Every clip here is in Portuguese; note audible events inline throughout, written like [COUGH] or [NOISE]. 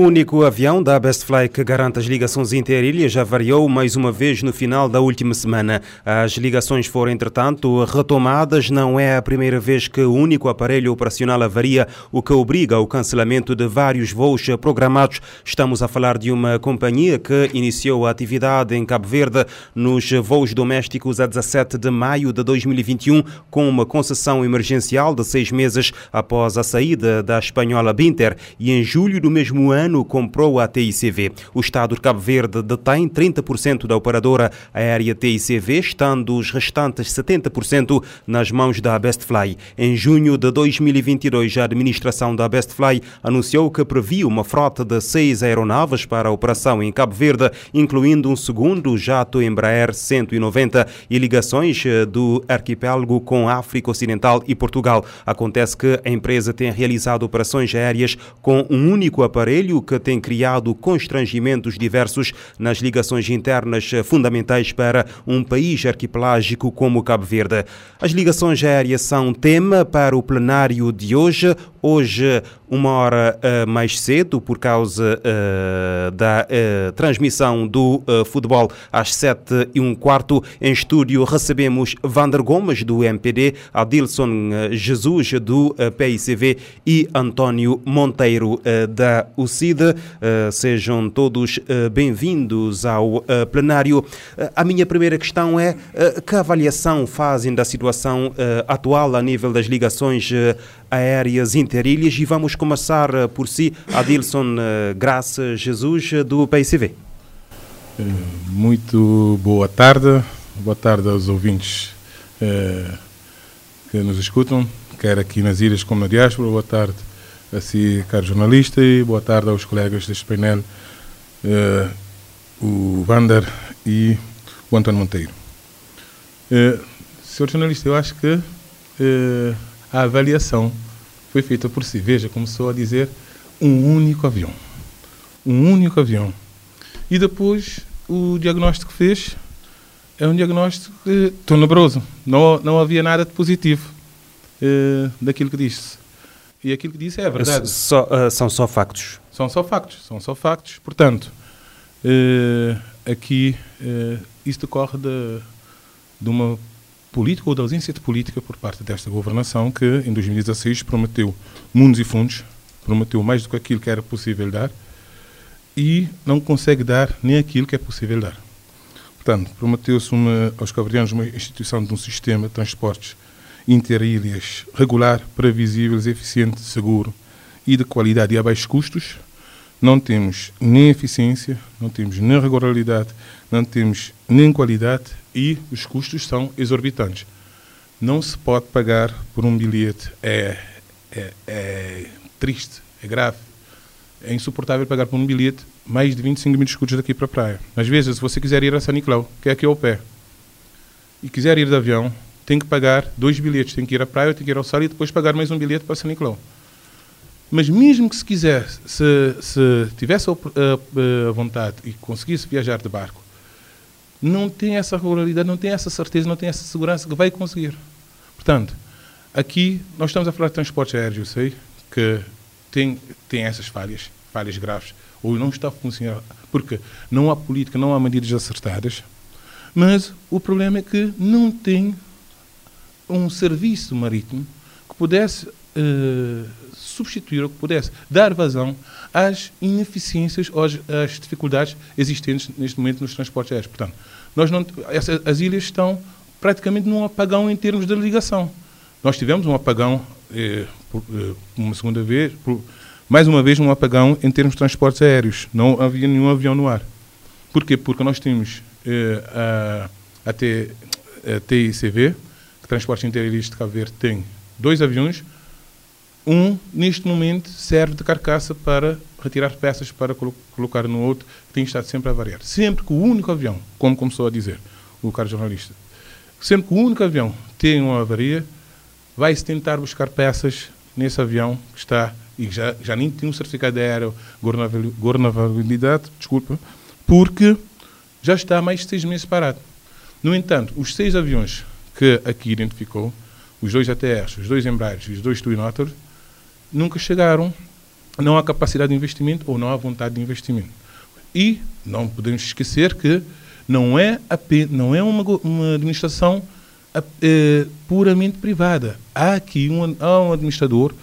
O único avião da Bestfly que garante as ligações interilhas já variou mais uma vez no final da última semana. As ligações foram, entretanto, retomadas. Não é a primeira vez que o único aparelho operacional avaria, o que obriga ao cancelamento de vários voos programados. Estamos a falar de uma companhia que iniciou a atividade em Cabo Verde nos voos domésticos a 17 de maio de 2021, com uma concessão emergencial de seis meses após a saída da espanhola Binter e em julho do mesmo ano ano comprou a TICV. O Estado de Cabo Verde detém 30% da operadora aérea TICV, estando os restantes 70% nas mãos da Bestfly. Em junho de 2022, a administração da Bestfly anunciou que previa uma frota de seis aeronaves para a operação em Cabo Verde, incluindo um segundo jato Embraer 190 e ligações eh, do arquipélago com África Ocidental e Portugal. Acontece que a empresa tem realizado operações aéreas com um único aparelho que tem criado constrangimentos diversos nas ligações internas fundamentais para um país arquipelágico como Cabo Verde. As ligações aéreas são tema para o plenário de hoje. Hoje, uma hora uh, mais cedo, por causa uh, da transmissão do futebol às sete e um quarto, em estúdio recebemos Vander Gomes, do MPD, Adilson Jesus, do PICV e António Monteiro, da UCID. sejam todos bem-vindos ao plenário. a minha primeira questão é que avaliação fazem da situação atual a nível das ligações aéreas interilhas e vamos começar eh, por si, Adilson eh, Graça Jesus, eh, do PICV. Muito boa tarde, boa tarde aos ouvintes eh, que nos escutam, quer aqui nas ilhas como na diáspora, boa tarde a si, caro jornalista, e boa tarde aos colegas deste painel, eh, o Vander e o António Monteiro. Eh, senhor jornalista, eu acho que a avaliação foi feita por si. Veja, começou a dizer um único avião. Um único avião. E depois o diagnóstico que fez é um diagnóstico eh, tenebroso. Não, não havia nada de positivo eh, daquilo que disse. E aquilo que disse é verdade. Só, uh, são só factos. São só factos. São só factos. Portanto, eh, aqui eh, isso decorre de, de uma política ou da ausência de política por parte desta governação que, em 2016, prometeu mundos e fundos, prometeu mais do que aquilo que era possível dar e não consegue dar nem aquilo que é possível dar. Portanto, prometeu-se aos cabrianos uma instituição de um sistema de transportes interilhas regular, previsível, eficiente, seguro e de qualidade e a baixos custos. Não temos nem eficiência, não temos nem regularidade, não temos nem qualidade e os custos são exorbitantes. Não se pode pagar por um bilhete. É, é, é triste, é grave. É insuportável pagar por um bilhete mais de 25 minutos de custos daqui para a praia. Às vezes, se você quiser ir a São Nicolau, que é aqui ao pé, e quiser ir de avião, tem que pagar dois bilhetes. Tem que ir à praia, tem que ir ao sal e depois pagar mais um bilhete para São Nicolau. Mas mesmo que se quisesse, se, se tivesse a, a, a vontade e conseguisse viajar de barco, não tem essa regularidade, não tem essa certeza, não tem essa segurança que vai conseguir. Portanto, aqui nós estamos a falar de transportes aéreos, eu sei que tem, tem essas falhas, falhas graves, ou não está a funcionar, porque não há política, não há medidas acertadas, mas o problema é que não tem um serviço marítimo que pudesse uh, substituir ou que pudesse dar vazão às ineficiências ou às, às, dificuldades existentes neste momento nos transportes aéreos. Portanto, nós não, essa, as ilhas estão praticamente num apagão em termos de ligação. Nós tivemos um apagão, eh, por, eh, uma segunda vez, por, mais uma vez um apagão em termos de transportes aéreos. Não havia nenhum avião no ar. Porquê? Porque nós temos eh, a, a, T, a TICV, Transporte Interilhas de Cabo Verde, tem dois aviões, um, neste momento, serve de carcaça para retirar peças para colo colocar no outro, que tem estado sempre a variar. Sempre que o único avião, como começou a dizer o caro jornalista, sempre que o único avião tem uma avaria, vai-se tentar buscar peças nesse avião que está, e já, já nem tem um certificado de aéreo governabilidade, desculpa, porque já está há mais de seis meses parado. No entanto, os seis aviões que aqui identificou, os dois ATRs, os dois Embraers e os dois Twin Otter, nunca chegaram não há capacidade de investimento ou não há vontade de investimento. E não podemos esquecer que não é, apenas, não é uma, uma administração é, puramente privada. Há aqui um, há um administrador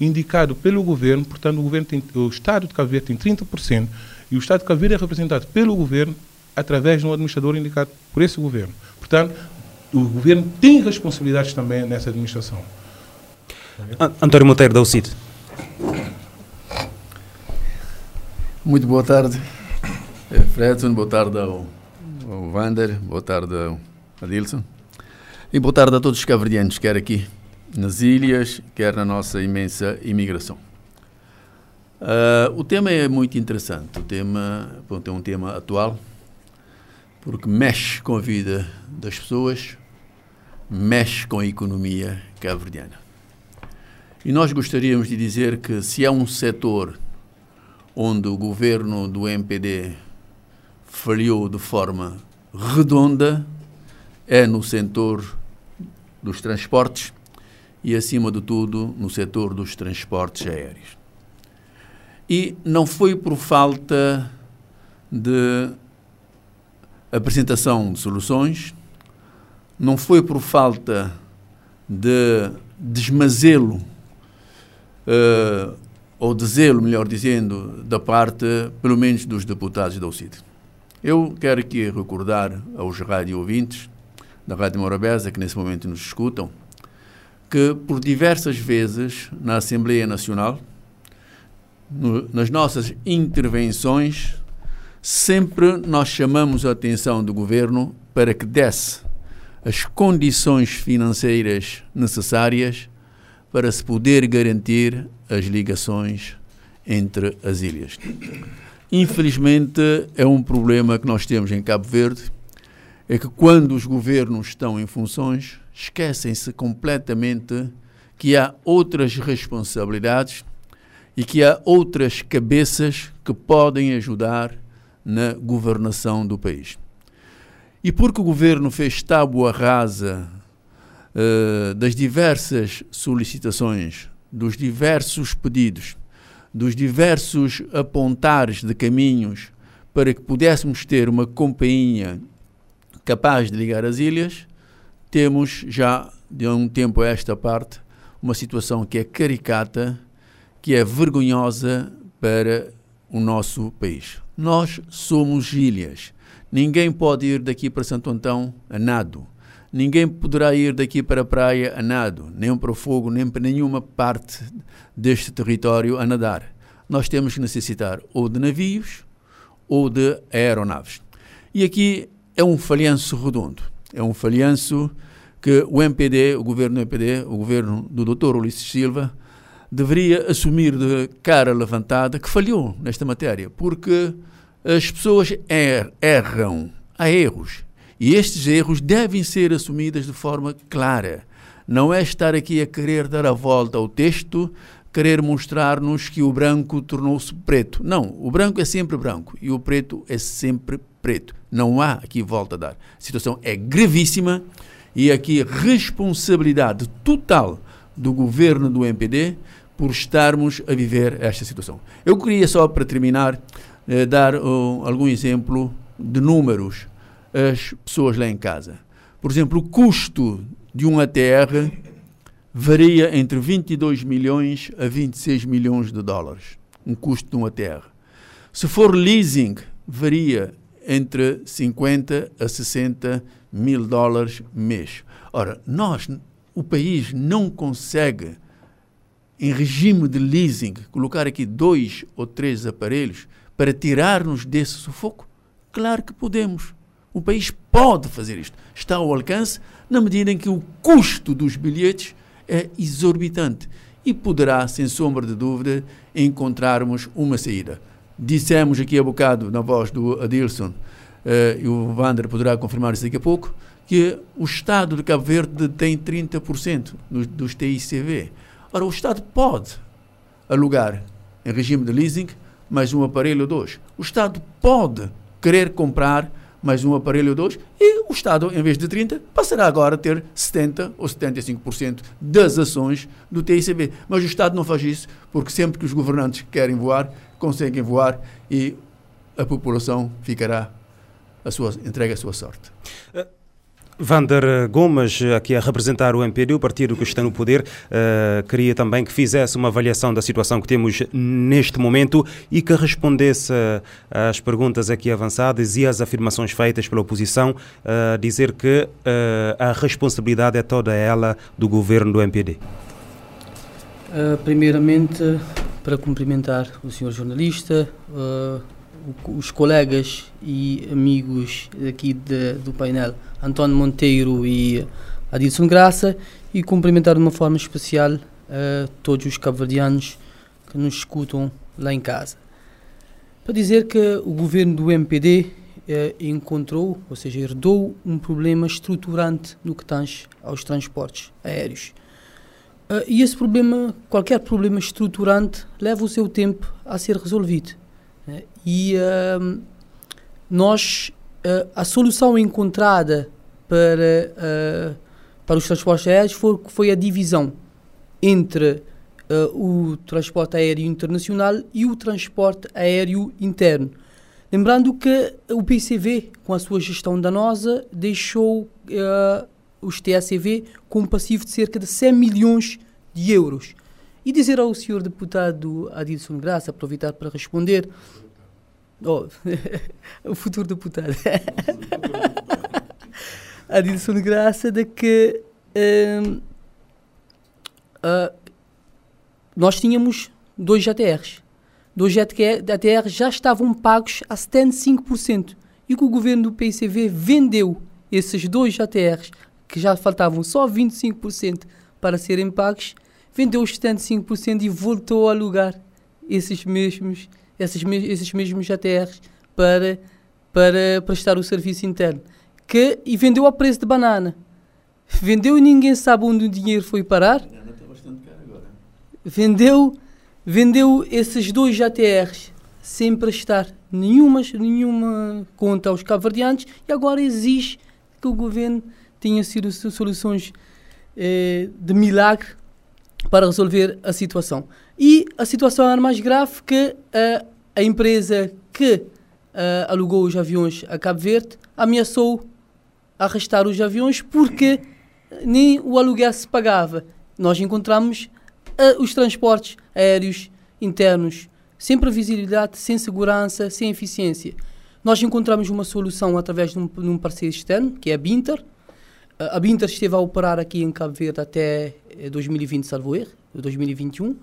indicado pelo governo, portanto, o, governo tem, o Estado de Cabo Verde tem 30%, e o Estado de Cabo Verde é representado pelo governo através de um administrador indicado por esse governo. Portanto, o governo tem responsabilidades também nessa administração. António Monteiro, da UCIT. Muito boa tarde, Fredson, boa tarde ao, ao Vander, boa tarde ao Adilson e boa tarde a todos os caverdianos, quer aqui nas ilhas, quer na nossa imensa imigração. Uh, o tema é muito interessante, o tema bom, é um tema atual, porque mexe com a vida das pessoas, mexe com a economia cabo-verdiana. E nós gostaríamos de dizer que se há um setor onde o governo do MPD falhou de forma redonda, é no setor dos transportes e, acima de tudo, no setor dos transportes aéreos. E não foi por falta de apresentação de soluções, não foi por falta de desmazelo uh, ou de zelo, melhor dizendo, da parte, pelo menos, dos deputados da UCID. Eu quero aqui recordar aos rádio ouvintes da Rádio Morabeza, que nesse momento nos escutam, que por diversas vezes na Assembleia Nacional, no, nas nossas intervenções, sempre nós chamamos a atenção do governo para que desse as condições financeiras necessárias para se poder garantir as ligações entre as ilhas. Infelizmente, é um problema que nós temos em Cabo Verde, é que quando os governos estão em funções, esquecem-se completamente que há outras responsabilidades e que há outras cabeças que podem ajudar na governação do país. E porque o governo fez tábua rasa uh, das diversas solicitações, dos diversos pedidos, dos diversos apontares de caminhos para que pudéssemos ter uma companhia capaz de ligar as ilhas, temos já de um tempo a esta parte uma situação que é caricata, que é vergonhosa para o nosso país. Nós somos ilhas. Ninguém pode ir daqui para Santo Antão a nado. Ninguém poderá ir daqui para a praia a nado, nem para o fogo, nem para nenhuma parte deste território a nadar. Nós temos que necessitar ou de navios ou de aeronaves. E aqui é um falhanço redondo. É um falhanço que o MPD, o governo do MPD, o governo do Dr. Ulisses Silva, deveria assumir de cara levantada que falhou nesta matéria, porque as pessoas er erram, há erros. E estes erros devem ser assumidos de forma clara. Não é estar aqui a querer dar a volta ao texto, querer mostrar-nos que o branco tornou-se preto. Não, o branco é sempre branco e o preto é sempre preto. Não há aqui volta a dar. A situação é gravíssima e aqui responsabilidade total do governo do MPD por estarmos a viver esta situação. Eu queria só para terminar eh, dar algum exemplo de números às pessoas lá em casa. Por exemplo, o custo de um ATR varia entre 22 milhões a 26 milhões de dólares, um custo de um ATR. Se for leasing, varia entre 50 a 60 mil dólares mês. Ora, nós, o país não consegue, em regime de leasing, colocar aqui dois ou três aparelhos para tirar-nos desse sufoco? Claro que podemos. O país pode fazer isto. Está ao alcance na medida em que o custo dos bilhetes é exorbitante e poderá, sem sombra de dúvida, encontrarmos uma saída. Dissemos aqui a bocado, na voz do Adilson, uh, e o Wander poderá confirmar isso daqui a pouco, que o Estado de Cabo Verde tem 30% dos, dos TICV. Ora, o Estado pode alugar em regime de leasing mais um aparelho ou dois. O Estado pode querer comprar mais um aparelho ou dois, e o Estado, em vez de 30%, passará agora a ter 70% ou 75% das ações do TICB. Mas o Estado não faz isso, porque sempre que os governantes querem voar, conseguem voar e a população ficará a sua, entregue a sua sorte. Uh Vander Gomes, aqui a representar o MPD, o partido que está no poder, uh, queria também que fizesse uma avaliação da situação que temos neste momento e que respondesse às perguntas aqui avançadas e às afirmações feitas pela oposição, uh, dizer que uh, a responsabilidade é toda ela do governo do MPD. primeiramente, para cumprimentar o senhor jornalista, os colegas e amigos aqui de, do painel, António Monteiro e Adilson Graça, e cumprimentar de uma forma especial uh, todos os cabo-verdianos que nos escutam lá em casa. Para dizer que o governo do MPD eh, encontrou, ou seja, herdou um problema estruturante no que tange aos transportes aéreos. Uh, e esse problema, qualquer problema estruturante, leva o seu tempo a ser resolvido. Né? E nós, uh, a solução encontrada para, uh, para os transportes aéreos foi, foi a divisão entre o transporte aéreo internacional e o transporte aéreo interno. Lembrando que o PCV, com a sua gestão danosa, deixou os TACV com um passivo de cerca de 100 milhões de euros. E dizer ao senhor deputado Adilson Graça, aproveitar para responder, Oh, [LAUGHS] o futuro deputado. [LAUGHS] a direção de graça de que uh, uh, nós tínhamos dois JTRs. Dois JTRs já estavam pagos a 75%. E que o governo do PICV vendeu esses dois JTRs, que já faltavam só 25% para serem pagos, vendeu os 75% e voltou a alugar esses mesmos esses, esses mesmos ATRs para, para prestar o serviço interno. Que, e vendeu a preço de banana. Vendeu e ninguém sabe onde o dinheiro foi parar. Vendeu, vendeu esses dois ATRs sem prestar nenhuma, nenhuma conta aos cabo-verdianos e agora exige que o governo tenha sido soluções eh, de milagre para resolver a situação. E a situação era mais grave que uh, a empresa que uh, alugou os aviões a Cabo Verde ameaçou arrastar os aviões porque nem o aluguel se pagava. Nós encontramos uh, os transportes aéreos internos sem previsibilidade, sem segurança, sem eficiência. Nós encontramos uma solução através de um, de um parceiro externo, que é a Binter. A Binter esteve a operar aqui em Cabo Verde até 2020, salvo erro, 2021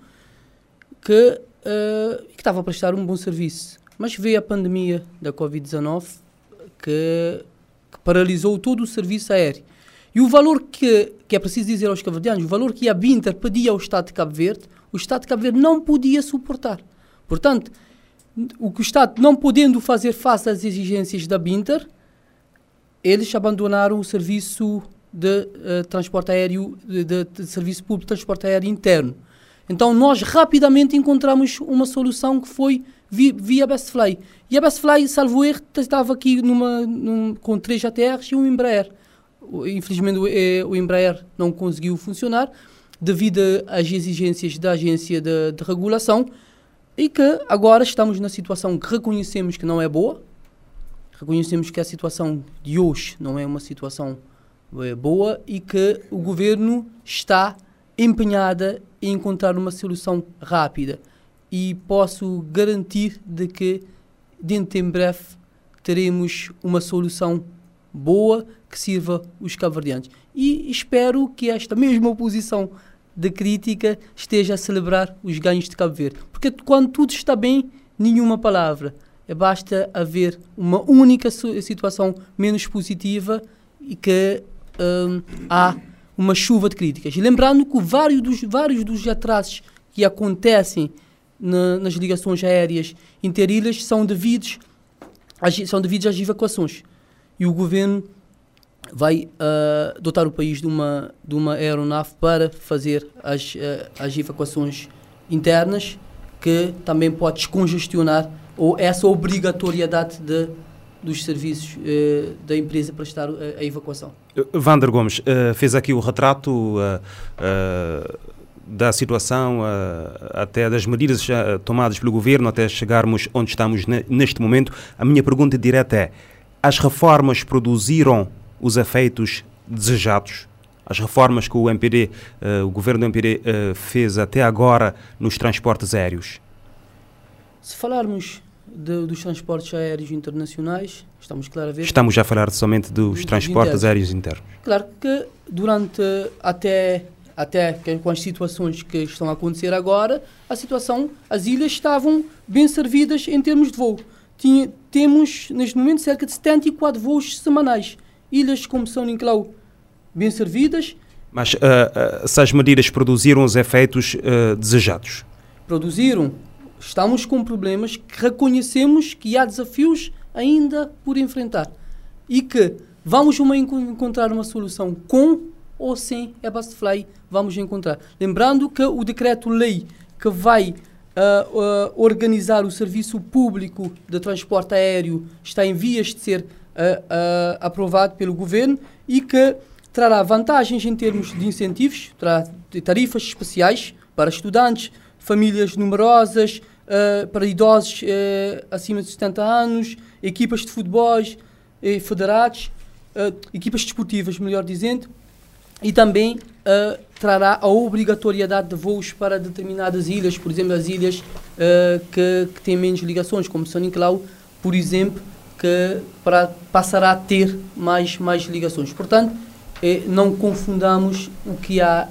que, uh, estava a prestar um bom serviço. Mas veio a pandemia da Covid-19 que, que, paralisou todo o serviço aéreo. E o valor que, que é preciso dizer aos cabo-verdianos, o valor que a Binter pedia ao Estado de Cabo Verde, o Estado de Cabo Verde não podia suportar. Portanto, o que o Estado não podendo fazer face às exigências da Binter, eles abandonaram o serviço de uh, transporte aéreo, de, de, de, serviço público de transporte aéreo interno. Então nós rapidamente encontramos uma solução que foi via, Bestfly. E a Bestfly, salvo erro, estava aqui numa, num, com três ATRs e um Embraer. Infelizmente o, eh, o Embraer não conseguiu funcionar devido às exigências da agência de, de regulação e que agora estamos na situação que reconhecemos que não é boa, reconhecemos que a situação de hoje não é uma situação é, boa e que o governo está empenhada em encontrar uma solução rápida e posso garantir de que dentro em breve teremos uma solução boa que sirva os cavardianos. E espero que esta mesma oposição de crítica esteja a celebrar os ganhos de Cabo Verde. Porque quando tudo está bem, nenhuma palavra. É basta haver uma única situação menos positiva e que hum, há uma chuva de críticas. Lembrando que vários dos, vários dos atrasos que acontecem na, nas ligações aéreas interilhas são devidos, às, são devidos às evacuações. E o governo vai uh, dotar o país de uma, de uma aeronave para fazer as, uh, as evacuações internas, que também pode descongestionar ou essa obrigatoriedade de dos serviços uh, da empresa para estar a, a evacuação. Vander Gomes uh, fez aqui o retrato uh, da situação, até das medidas tomadas pelo governo, até chegarmos onde estamos neste momento. A minha pergunta direta é: as reformas produziram os efeitos desejados? As reformas que o MPD, o governo do MPD fez até agora nos transportes aéreos? Se falarmos de, dos transportes aéreos internacionais, estamos ver. Estamos já a falar somente dos transportes internos. aéreos internos. Claro que durante até até com as situações que estão a acontecer agora, a situação, as ilhas estavam bem servidas em termos de voo. Tinha, temos neste momento cerca de 74 voos semanais. Ilhas como São Nicolau bem servidas. Mas uh, uh, essas medidas produziram os efeitos uh, desejados? Produziram estamos com problemas que reconhecemos que há desafios ainda por enfrentar e que vamos uma encontrar uma solução com ou sem a Fly, vamos encontrar. Lembrando que o decreto-lei que vai uh, uh, organizar o serviço público de transporte aéreo está em vias de ser uh, aprovado pelo governo e que trará vantagens em termos de incentivos, terá tarifas especiais para estudantes, famílias numerosas, uh, para idosos uh, acima de 70 anos, equipas de futebol uh, federados, equipas desportivas, melhor dizendo, e também trará a obrigatoriedade de voos para determinadas ilhas, por exemplo, as ilhas que, que, têm menos ligações, como São Nicolau, por exemplo, que passará a ter mais, mais ligações. Portanto, não confundamos o que há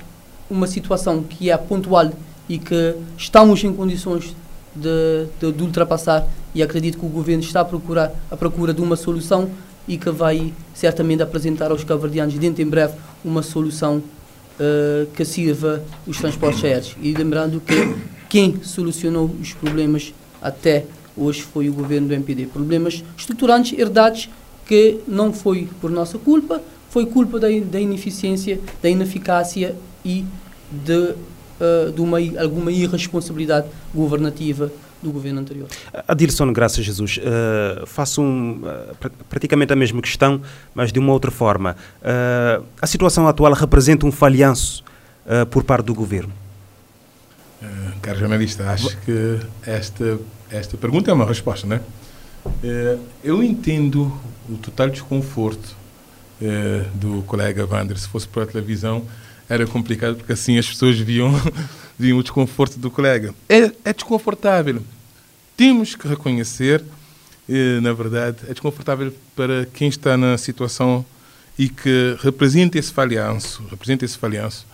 uma situação que é pontual e que estamos em condições de, de, de, ultrapassar e acredito que o governo está a procurar a procura de uma solução e que vai certamente apresentar aos caverdianos dentro em breve uma solução uh, que sirva os transportes aéreos. E lembrando que quem solucionou os problemas até hoje foi o governo do MPD. Problemas estruturantes, herdados, que não foi por nossa culpa, foi culpa da, da ineficiência, da ineficácia e de uh, de uma, alguma irresponsabilidade governativa do governo anterior. Adilson, graças a Jesus, uh, faço um, uh, praticamente a mesma questão, mas de uma outra forma. Uh, a situação atual representa um falhanço por parte do governo? Uh, caro jornalista, acho que esta, esta pergunta é uma resposta, né? eu entendo o total desconforto do colega Wander, se fosse para a televisão, era complicado porque assim as pessoas viam, [LAUGHS] viam o desconforto do colega. É, é desconfortável. Temos que reconhecer, eh, na verdade, é desconfortável para quem está na situação e que representa esse falhanço, representa esse falhanço,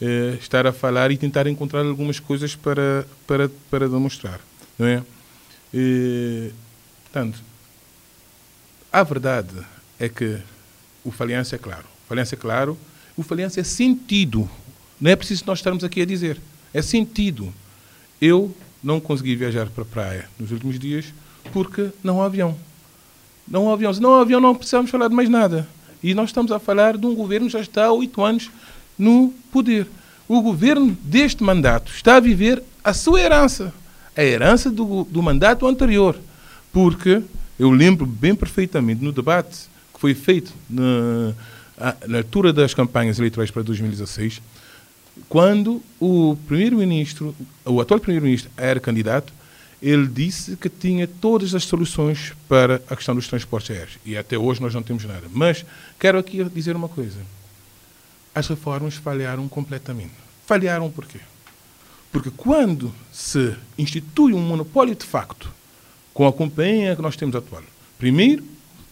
eh, estar a falar e tentar encontrar algumas coisas para, para, para demonstrar, não é? E, portanto, a verdade é que o falhanço é claro. O falhanço é claro o falhança é sentido. Não é preciso nós estarmos aqui a dizer. É sentido. Eu não consegui viajar para a praia nos últimos dias porque não há avião. Não há avião. Se não há avião, não precisamos falar de mais nada. E nós estamos a falar de um governo que já está há oito anos no poder. O governo deste mandato está a viver a sua herança, a herança do, do mandato anterior. Porque eu lembro bem perfeitamente no debate que foi feito na na altura das campanhas eleitorais para 2016, quando o primeiro-ministro, o atual primeiro-ministro era candidato, ele disse que tinha todas as soluções para a questão dos transportes aéreos. E até hoje nós não temos nada. Mas quero aqui dizer uma coisa. As reformas falharam completamente. Falharam por quê? Porque quando se institui um monopólio de facto, com a companhia que nós temos atual, primeiro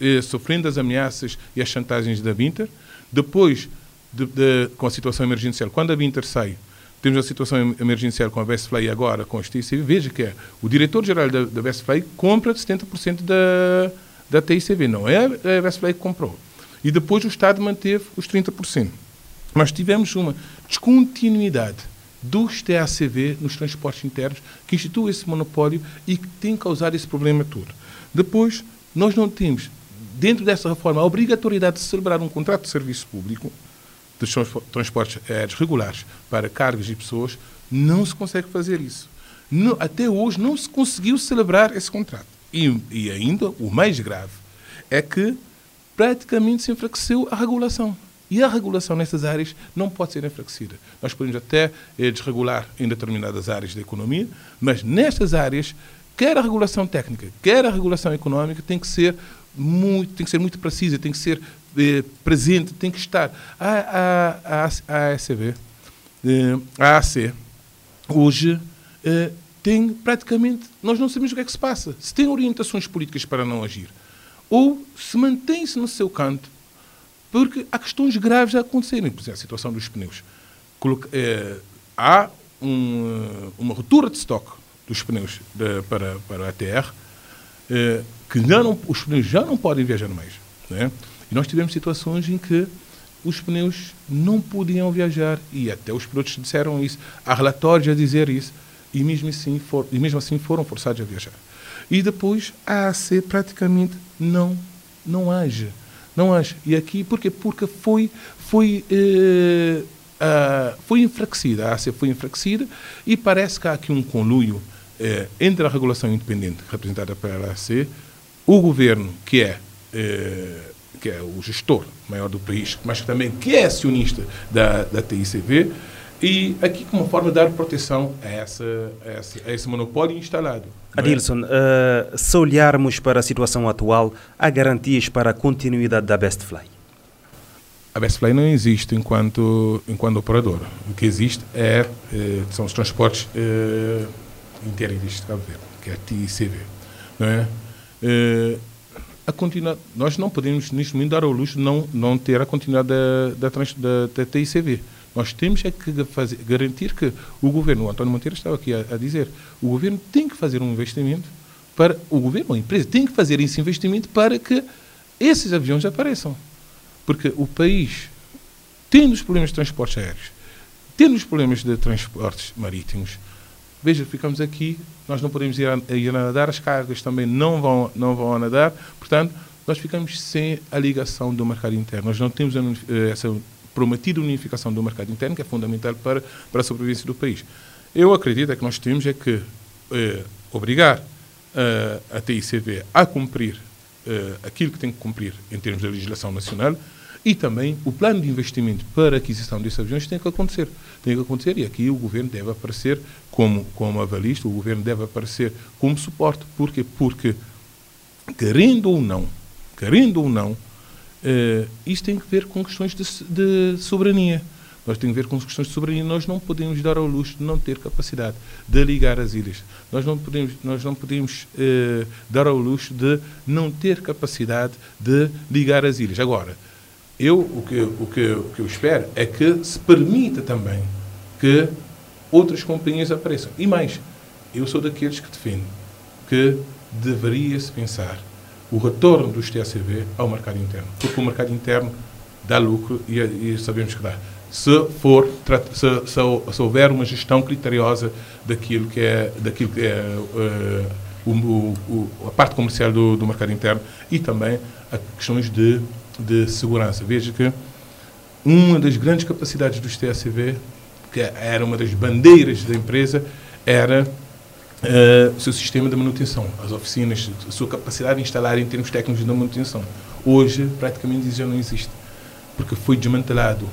eh, sofrendo as ameaças e as chantagens da Winter. Depois, de, de, com a situação emergencial, quando a Winter sai, temos a situação emergencial com a Bestfly e agora com a TICV. Veja que é, o diretor-geral da, da Bestfly compra 70% da, da TICV, não é a Bestfly que comprou. E depois o Estado manteve os 30%. Nós tivemos uma descontinuidade dos TACV nos transportes internos que institui esse monopólio e que tem causado esse problema todo. Depois, nós não temos dentro dessa reforma, a obrigatoriedade de celebrar um contrato de serviço público de transportes aéreos regulares para cargas e pessoas, não se consegue fazer isso. Até hoje não se conseguiu celebrar esse contrato. E, e ainda o mais grave é que praticamente se enfraqueceu a regulação. E a regulação nessas áreas não pode ser enfraquecida. Nós podemos até eh, desregular em determinadas áreas da economia, mas nestas áreas, quer a regulação técnica, quer a regulação económica, tem que ser muito, tem que ser muito precisa, tem que ser eh, presente, tem que estar. A, a, a, a ACB, eh, a AC, hoje eh, tem praticamente, nós não sabemos o que é que se passa. Se tem orientações políticas para não agir, ou se mantém-se no seu canto porque há questões graves a acontecerem. Por exemplo, a situação dos pneus. É, há um, uma ruptura de estoque dos pneus de, para, para a ATR, é, que já não, os pneus já não podem viajar mais. Né? E nós tivemos situações em que os pneus não podiam viajar, e até os pilotos disseram isso, há relatórios a dizer isso, e mesmo assim, for, e mesmo assim foram forçados a viajar. E depois a AC praticamente não, não age. Não acho. E aqui, porquê? Porque foi, foi, eh, foi enfraquecida. A ACE foi enfraquecida e parece que há aqui um conluio eh, entre a regulação independente, representada pela ACE, o governo, que é, eh, que é o gestor maior do país, mas também que é acionista da, da TICV, e aqui como forma de dar proteção a, essa, a, essa, a esse monopólio instalado. É? Adilson, uh, se olharmos para a situação atual, há garantias para a continuidade da Bestfly? A Bestfly não existe enquanto, enquanto operador. O que existe é, é são os transportes é, interídeos de Cabo Verde, que é a TICV. Não é? É a continua, nós não podemos, neste momento, dar ao luxo de não, não ter a continuidade da, da, da, da TICV. Nós temos é que fazer, garantir que o governo, o António Monteiro estava aqui a, a, dizer, o governo tem que fazer um investimento para, o governo, a empresa tem que fazer esse investimento para que esses aviões apareçam. Porque o país, tendo os problemas de transportes aéreos, tendo os problemas de transportes marítimos, veja, ficamos aqui, nós não podemos ir a, ir a nadar, as cargas também não vão, não vão a nadar, portanto, nós ficamos sem a ligação do mercado interno. Nós não temos essa prometida unificação do mercado interno, que é fundamental para, para a sobrevivência do país. Eu acredito é que nós temos é que eh, obrigar eh, a TICV a cumprir eh, aquilo que tem que cumprir em termos de legislação nacional e também o plano de investimento para a aquisição desses aviões tem que acontecer. Tem que acontecer e aqui o governo deve aparecer como, como avalista, o governo deve aparecer como suporte. Por quê? Porque, querendo ou não, querendo ou não, Uh, isto tem que ver com questões de, de, soberania. Nós tem que ver com questões de soberania. Nós não podemos dar ao luxo de não ter capacidade de ligar as ilhas. Nós não podemos, nós não podemos uh, dar ao luxo de não ter capacidade de ligar as ilhas. Agora, eu o que, o que, o que eu espero é que se permita também que outras companhias apareçam. E mais, eu sou daqueles que defendem que deveria-se pensar o retorno dos TACV ao mercado interno. Porque o mercado interno dá lucro e, e sabemos que dá. Se, for, se, se, se, houver uma gestão criteriosa daquilo que é, daquilo que é uh, o, o, a parte comercial do, do mercado interno e também a questões de, de segurança. Veja que uma das grandes capacidades dos TACV, que era uma das bandeiras da empresa, era uh, o seu sistema de manutenção, as oficinas, a sua capacidade de instalar em termos técnicos de manutenção. Hoje, praticamente, isso já não existe, porque foi desmantelado.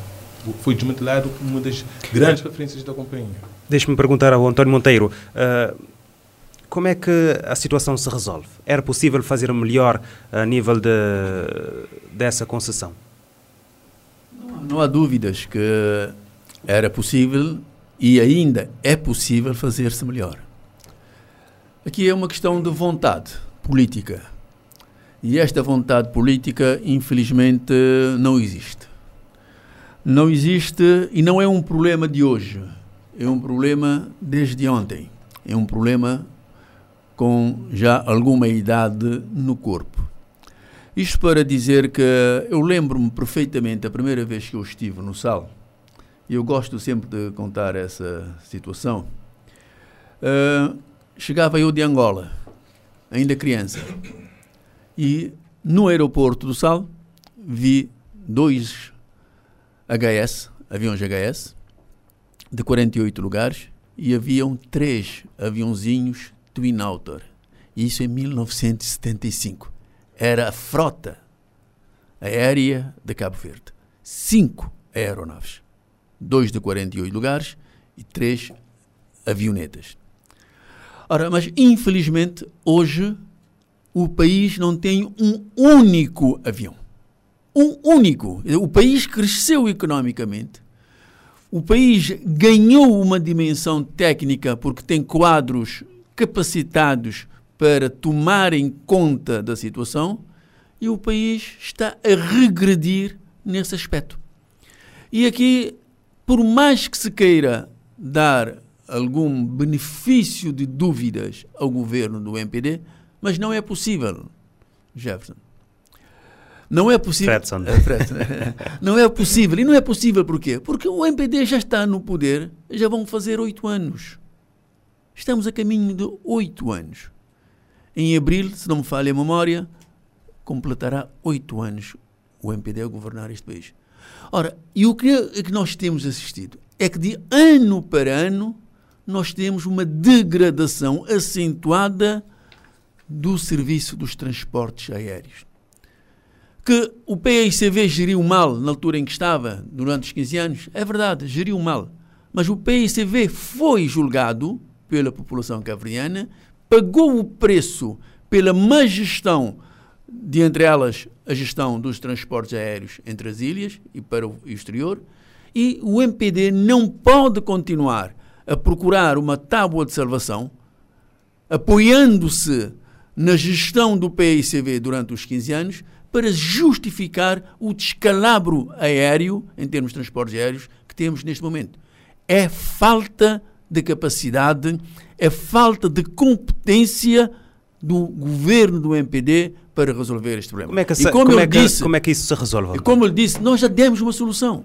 Foi desmantelado uma das grandes referências da companhia. Deixe-me perguntar ao António Monteiro. Uh, como é que a situação se resolve? Era possível fazer melhor a nível de, dessa concessão? Não, não há dúvidas que era possível e ainda é possível fazer-se melhor. Aqui é uma questão de vontade política. E esta vontade política, infelizmente, não existe. Não existe e não é um problema de hoje. É um problema desde ontem. É um problema com já alguma idade no corpo. Isto para dizer que eu lembro-me perfeitamente a primeira vez que eu estive no SAL, e eu gosto sempre de contar essa situação. Uh, chegava eu de Angola, ainda criança, e no aeroporto do Sal vi dois HS, aviões HS, de 48 lugares, e haviam três aviãozinhos Twin Otter. Isso em 1975. era a frota aérea de Cabo Verde. Cinco aeronaves. Dois de 48 lugares e três avionetas. Ora, mas infelizmente hoje o país não tem um único avião. Um único. O país cresceu economicamente. O país ganhou uma dimensão técnica porque tem quadros capacitados para tomarem conta da situação e o país está a regredir nesse aspecto. E aqui, por mais que se queira dar algum benefício de dúvidas ao governo do MPD, mas não é possível, Jefferson. Não é possível. Fredson. [LAUGHS] não é possível. E não é possível por quê? Porque o MPD já está no poder, já vão fazer oito anos. Estamos a caminho de oito anos. Em abril, se não me falha a memória, completará oito anos o MPD a governar este país. Ora, e o que é que nós temos assistido? É que de ano para ano nós temos uma degradação acentuada do serviço dos transportes aéreos. Que o PICV geriu mal na altura em que estava, durante os 15 anos, é verdade, geriu mal. Mas o PICV foi julgado pela população cavriana, pagou o preço pela má gestão, de entre elas a gestão dos transportes aéreos entre as ilhas e para o exterior, e o MPD não pode continuar a procurar uma tábua de salvação, apoiando-se na gestão do PICV durante os 15 anos, para justificar o descalabro aéreo, em termos de transportes aéreos, que temos neste momento. É falta de capacidade, é falta de competência do governo do MPD para resolver este problema. Como é que, se, como, como, é que, disse, como é que isso se resolve? E como ele disse, nós já demos uma solução.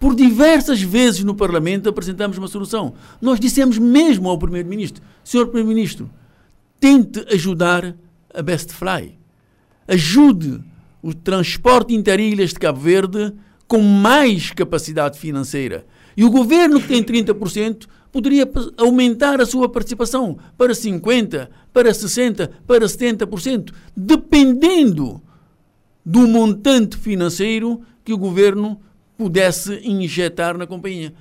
Por diversas vezes no Parlamento apresentamos uma solução. Nós dissemos mesmo ao Primeiro-Ministro: Senhor Primeiro-Ministro, tente ajudar a Best Fly. Ajude o transporte interilhas de Cabo Verde com mais capacidade financeira. E o governo que tem 30% poderia aumentar a sua participação para 50%, para 60%, para 70%, dependendo do montante financeiro que o governo pudesse injetar na companhia.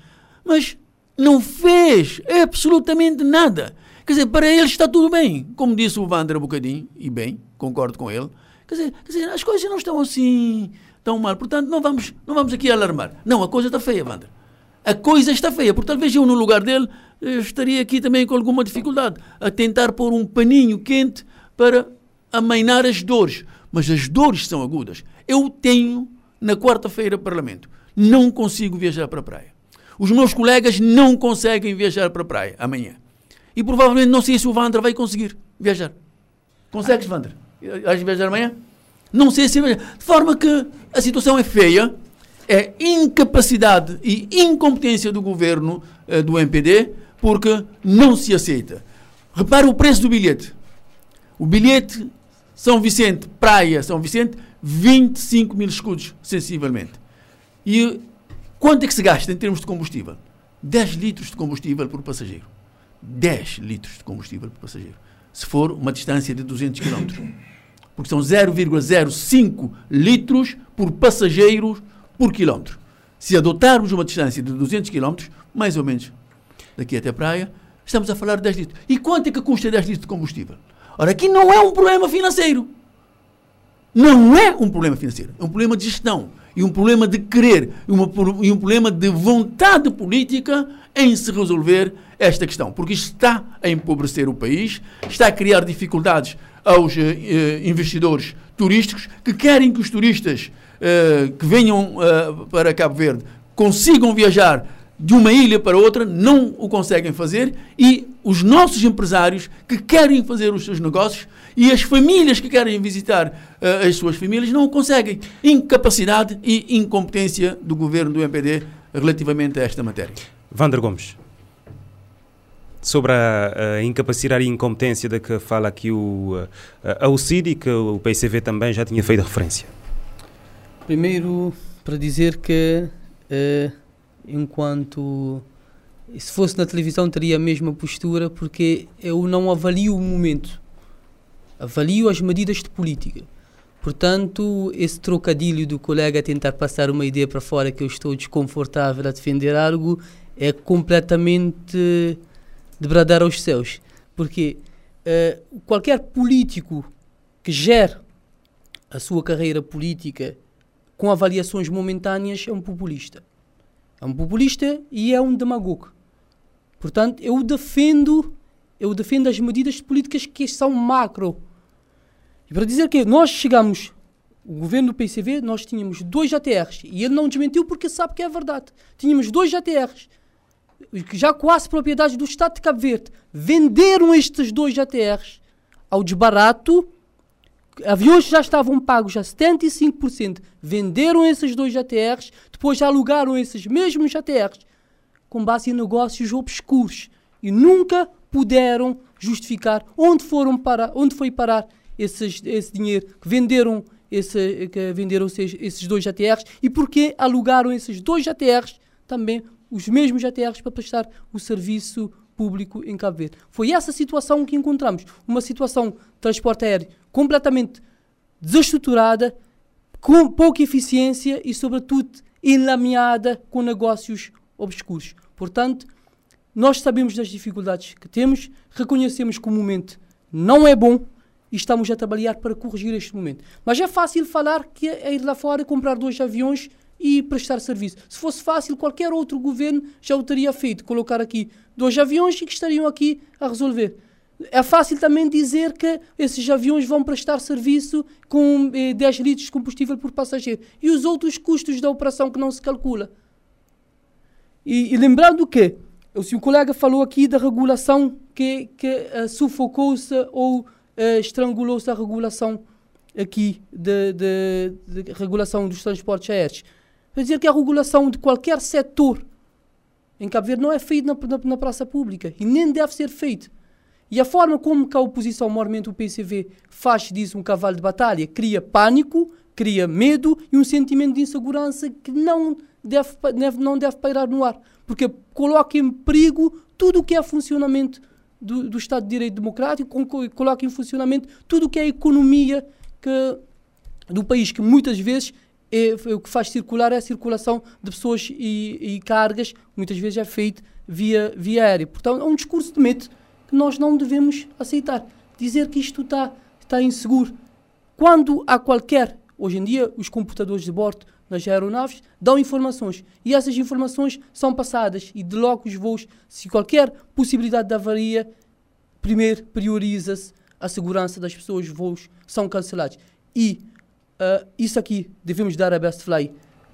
Mas não fez absolutamente nada. Quer dizer, para ele está tudo bem. Como disse o Wander um bocadinho, e bem, concordo com ele. Quer dizer, quer dizer, as coisas não estão assim tão mal. Portanto, não vamos, não vamos aqui alarmar. Não, a coisa está feia, Wander. A coisa está feia, porque talvez eu, no lugar dele, estaria aqui também com alguma dificuldade a tentar pôr um paninho quente para amainar as dores. Mas as dores são agudas. Eu tenho, na quarta-feira, Parlamento não consigo viajar para a praia. Os meus colegas não conseguem viajar para a praia amanhã. E provavelmente não sei se o Wander vai conseguir viajar. Consegues, Wander? Vais viajar amanhã? Não sei se vai. De forma que a situação é feia, é incapacidade e incompetência do governo eh, do MPD, porque não se aceita. Repara o preço do bilhete. O bilhete São Vicente, Praia São Vicente, 25 mil escudos, sensivelmente. E quanto é que se gasta em termos de combustível? 10 litros de combustível por passageiro. 10 litros de combustível por passageiro. Se for uma distância de 200 km. Porque são 0,05 litros por passageiro por quilómetro. Se adotarmos uma distância de 200 km, mais ou menos daqui até a praia, estamos a falar de 10 litros. E quanto é que custa 10 litros de combustível? Ora, aqui não é um problema financeiro. Não é um problema financeiro, é um problema de gestão e um problema de querer e, uma, e um problema de vontade política em se resolver esta questão, porque isto está a empobrecer o país, está a criar dificuldades aos eh, investidores turísticos que querem que os turistas eh, que venham eh, para Cabo Verde consigam viajar de uma ilha para outra, não o conseguem fazer e os nossos empresários que querem fazer os seus negócios e as famílias que querem visitar uh, as suas famílias não o conseguem. Incapacidade e incompetência do governo do MPD relativamente a esta matéria. Vander Gomes. Sobre a, a, incapacidade e incompetência da que fala aqui o, a, a e que o PCV também já tinha feito referência. Primeiro, para dizer que, uh, enquanto se fosse na televisão, teria a mesma postura, porque eu não avalio o momento avalio as medidas de política. Portanto, esse trocadilho do colega tentar passar uma ideia para fora que eu estou desconfortável a defender algo é completamente de bradar aos céus. Porque uh, qualquer político que gere a sua carreira política com avaliações momentâneas é um populista. É um populista e é um demagogo. Portanto, eu defendo, eu defendo as medidas políticas que são macro e para dizer que nós chegamos, o governo do PCV, nós tínhamos dois ATRs. E ele não desmentiu porque sabe que é verdade. Tínhamos dois ATRs, já quase propriedade do Estado de Cabo Verde. Venderam estes dois ATRs ao desbarato. Aviões já estavam pagos a 75%. Venderam esses dois ATRs, depois alugaram esses mesmos ATRs com base em negócios obscuros e nunca puderam justificar onde foram parar, onde foi parar esses, esse dinheiro, que venderam, esse, que venderam esses, esses dois ATRs e porque alugaram esses dois ATRs também, os mesmos ATRs, para prestar o serviço público em Cabo Verde. Foi essa situação que encontramos. Uma situação de transporte aéreo completamente desestruturada, com pouca eficiência e, sobretudo, enlameada com negócios obscuros. Portanto, nós sabemos das dificuldades que temos, reconhecemos que o momento não é bom, e estamos a trabalhar para corrigir este momento. Mas é fácil falar que é ir lá fora comprar dois aviões e prestar serviço. Se fosse fácil, qualquer outro governo já o teria feito, colocar aqui dois aviões que estariam aqui a resolver. É fácil também dizer que esses aviões vão prestar serviço com eh, 10 litros de combustível por passageiro. E os outros custos da operação que não se calcula. E, e lembrando que, se o colega falou aqui da regulação que, que uh, sufocou-se ou uh, estrangulou-se a regulação aqui de, de, de, regulação dos transportes aéreos. Quer dizer que a regulação de qualquer setor em Cabo Verde não é feita na, na, na, praça pública e nem deve ser feito. E a forma como a oposição, maiormente o PCV, faz disso um cavalo de batalha, cria pânico, cria medo e um sentimento de insegurança que não deve, não deve pairar no ar, porque coloca em perigo tudo o que é funcionamento do, do Estado de Direito Democrático, coloca em funcionamento tudo o que é a economia que, do país, que muitas vezes é, o que faz circular é a circulação de pessoas e, e cargas, muitas vezes é feito via, via aérea. Portanto, é um discurso de medo que nós não devemos aceitar. Dizer que isto está, está inseguro. Quando há qualquer, hoje em dia, os computadores de bordo nas aeronaves dão informações e essas informações são passadas e de logo os voos, se qualquer possibilidade de avaria, primeiro prioriza-se a segurança das pessoas, os voos são cancelados. E uh, isso aqui devemos dar a Best Fly,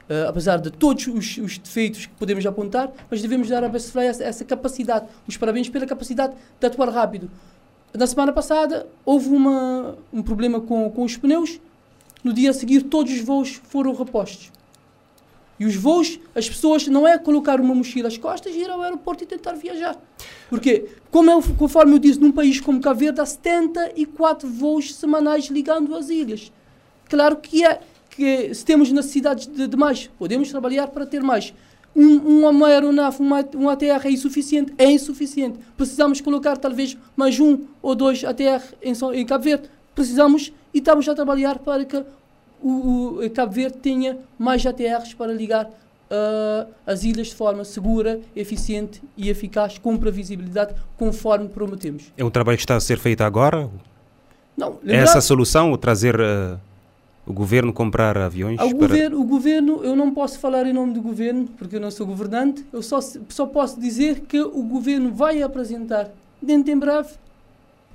uh, apesar de todos os, os, defeitos que podemos apontar, mas devemos dar a Best Fly essa, essa capacidade, os parabéns pela capacidade de atuar rápido. Na semana passada houve uma, um problema com, com os pneus, no dia a seguir, todos os voos foram repostos. E os voos, as pessoas, não é colocar uma mochila às costas ir ao aeroporto e tentar viajar. Porque, como eu, conforme eu disse, num país como Cabo Verde, há 74 voos semanais ligando as ilhas. Claro que é que se temos necessidades de, de mais, podemos trabalhar para ter mais. Um, uma aeronave, uma, um ATR é insuficiente? É insuficiente. Precisamos colocar talvez mais um ou dois ATR em, em Cabo Verde? Precisamos e estamos a trabalhar para que o, o Cabo Verde tenha mais ATRs para ligar uh, as ilhas de forma segura, eficiente e eficaz, com previsibilidade, conforme prometemos. É um trabalho que está a ser feito agora? Não. É essa a solução, trazer uh, o governo comprar aviões? O, para... governo, o governo, eu não posso falar em nome do governo, porque eu não sou governante, eu só, só posso dizer que o governo vai apresentar, dentro em breve,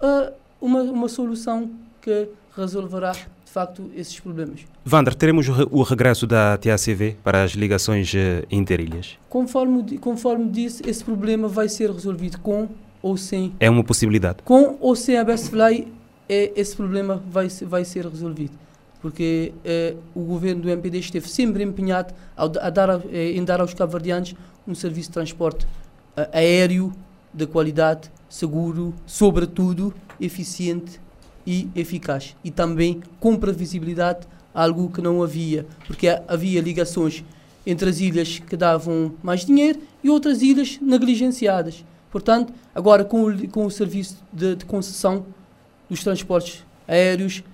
uh, uma, uma solução que resolverá de facto esses problemas. Vander, teremos o regresso da TACV para as ligações uh, interilhas? Conforme, conforme disse, esse problema vai ser resolvido com ou sem. É uma possibilidade. Com ou sem a Bestfly, é, esse problema vai, vai ser resolvido. Porque é, o governo do MPD esteve sempre empenhado a, a dar, é, em dar aos cabo-verdianos um serviço de transporte uh, aéreo de qualidade, seguro, sobretudo eficiente e eficaz. E também com previsibilidade, algo que não havia, porque havia ligações entre as ilhas que davam mais dinheiro e outras ilhas negligenciadas. Portanto, agora com o, com o serviço de, de concessão dos transportes aéreos,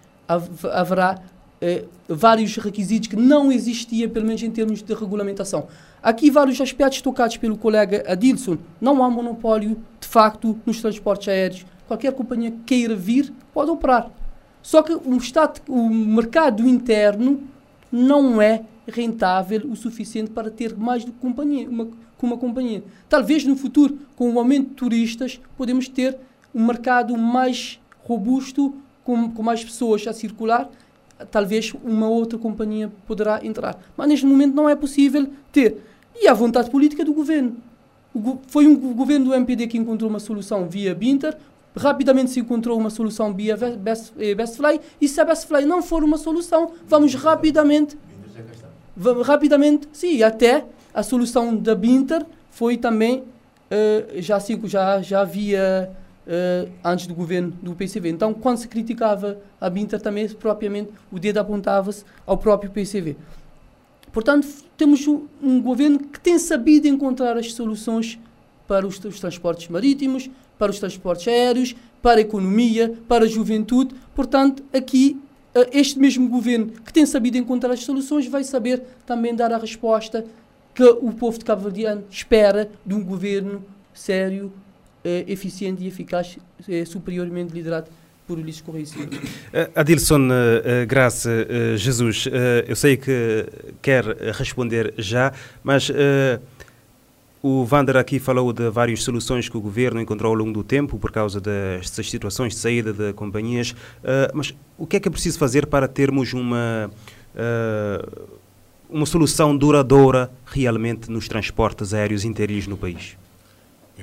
haverá eh, vários requisitos que não existia, pelo menos em termos de regulamentação. Aqui vários aspectos tocados pelo colega Adilson. Não há monopólio, de facto, nos transportes aéreos. Qualquer companhia queira vir, pode operar. Só que o, estado, o mercado interno não é rentável o suficiente para ter mais do que companhia, uma, uma companhia. Talvez no futuro, com o aumento de turistas, podemos ter um mercado mais robusto, com, com mais pessoas a circular talvez uma outra companhia poderá entrar. Mas neste momento não é possível ter. E a vontade política do governo. O, foi um governo do MPD que encontrou uma solução via Binter, rapidamente se encontrou uma solução via Best, eh, Bestfly, e se a Bestfly não for uma solução, vamos rapidamente, vamos rapidamente, sim, até a solução da Binter foi também, uh, já, já, já havia uh, antes do governo do PCV. Então, quando se criticava a Binter, também propriamente o dedo apontava-se ao próprio PCV. Portanto, temos um, governo que tem sabido encontrar as soluções para os, os transportes marítimos, para os transportes aéreos, para a economia, para a juventude. Portanto, aqui uh, este mesmo governo que tem sabido encontrar as soluções vai saber também dar a resposta que o povo de Cabo Verdeano espera de um governo sério, eh, eficiente e eficaz, eh, superiormente liderado por Ulisses Correia Silva. Uh, Adilson uh, Graça uh, Jesus, eu sei que quer responder já, mas o Vander aqui falou de várias soluções que o governo encontrou ao longo do tempo por causa destas situações de saída de companhias, mas o que é que é preciso fazer para termos uma uma solução duradoura realmente nos transportes aéreos interiores no país?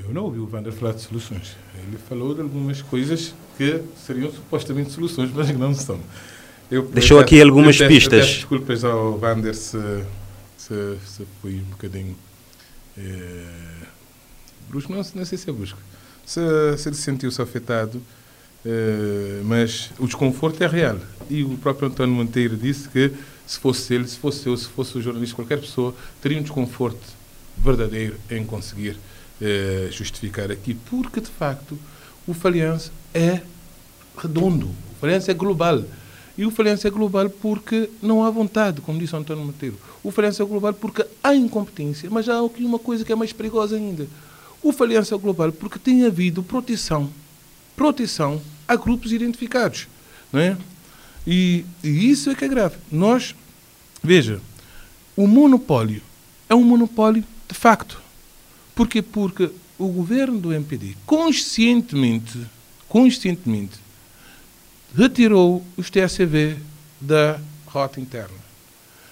Eu não ouvi o Wander falar de soluções. Ele falou de algumas coisas que seriam supostamente soluções, mas não são. Eu, Deixou aqui algumas eu pistas. Eu desculpas ao Wander se, se, se foi um bocadinho é, brusco. Não, não sei se é brusco. Se, se ele sentiu-se afetado, é, mas o desconforto é real. E o próprio António Monteiro disse que se fosse ele, se fosse eu, se fosse o jornalista, qualquer pessoa, teria um desconforto verdadeiro em conseguir eh, justificar aqui, porque de facto o falhanço é redondo, o falhanço é global. E o falhanço é global porque não há vontade, como disse António Monteiro. O falhanço é global porque há incompetência, mas há aqui uma coisa que é mais perigosa ainda. O falhanço é global porque tem havido proteção, proteção a grupos identificados, não é? E, e isso é que é grave. Nós, veja, o monopólio é um monopólio de facto. Porquê? Porque o governo do MPD conscientemente, conscientemente retirou os TSV da rota interna.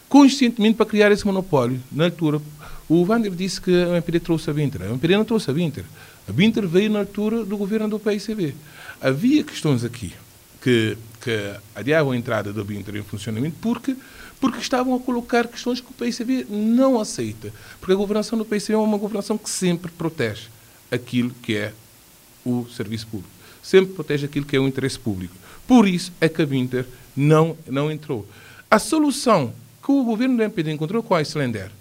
Conscientemente para criar esse monopólio. Na altura, o Wander disse que o MPD trouxe a Binter. O MPD não trouxe a Binter. A Binter veio na altura do governo do PICB. Havia questões aqui que, que adiavam a entrada da Binter em funcionamento porque porque estavam a colocar questões que o PICB não aceita. Porque a governação do PICB é uma governação que sempre protege aquilo que é o serviço público. Sempre protege aquilo que é o interesse público. Por isso é que a Winter não, não entrou. A solução que o governo do MPD encontrou com a Islander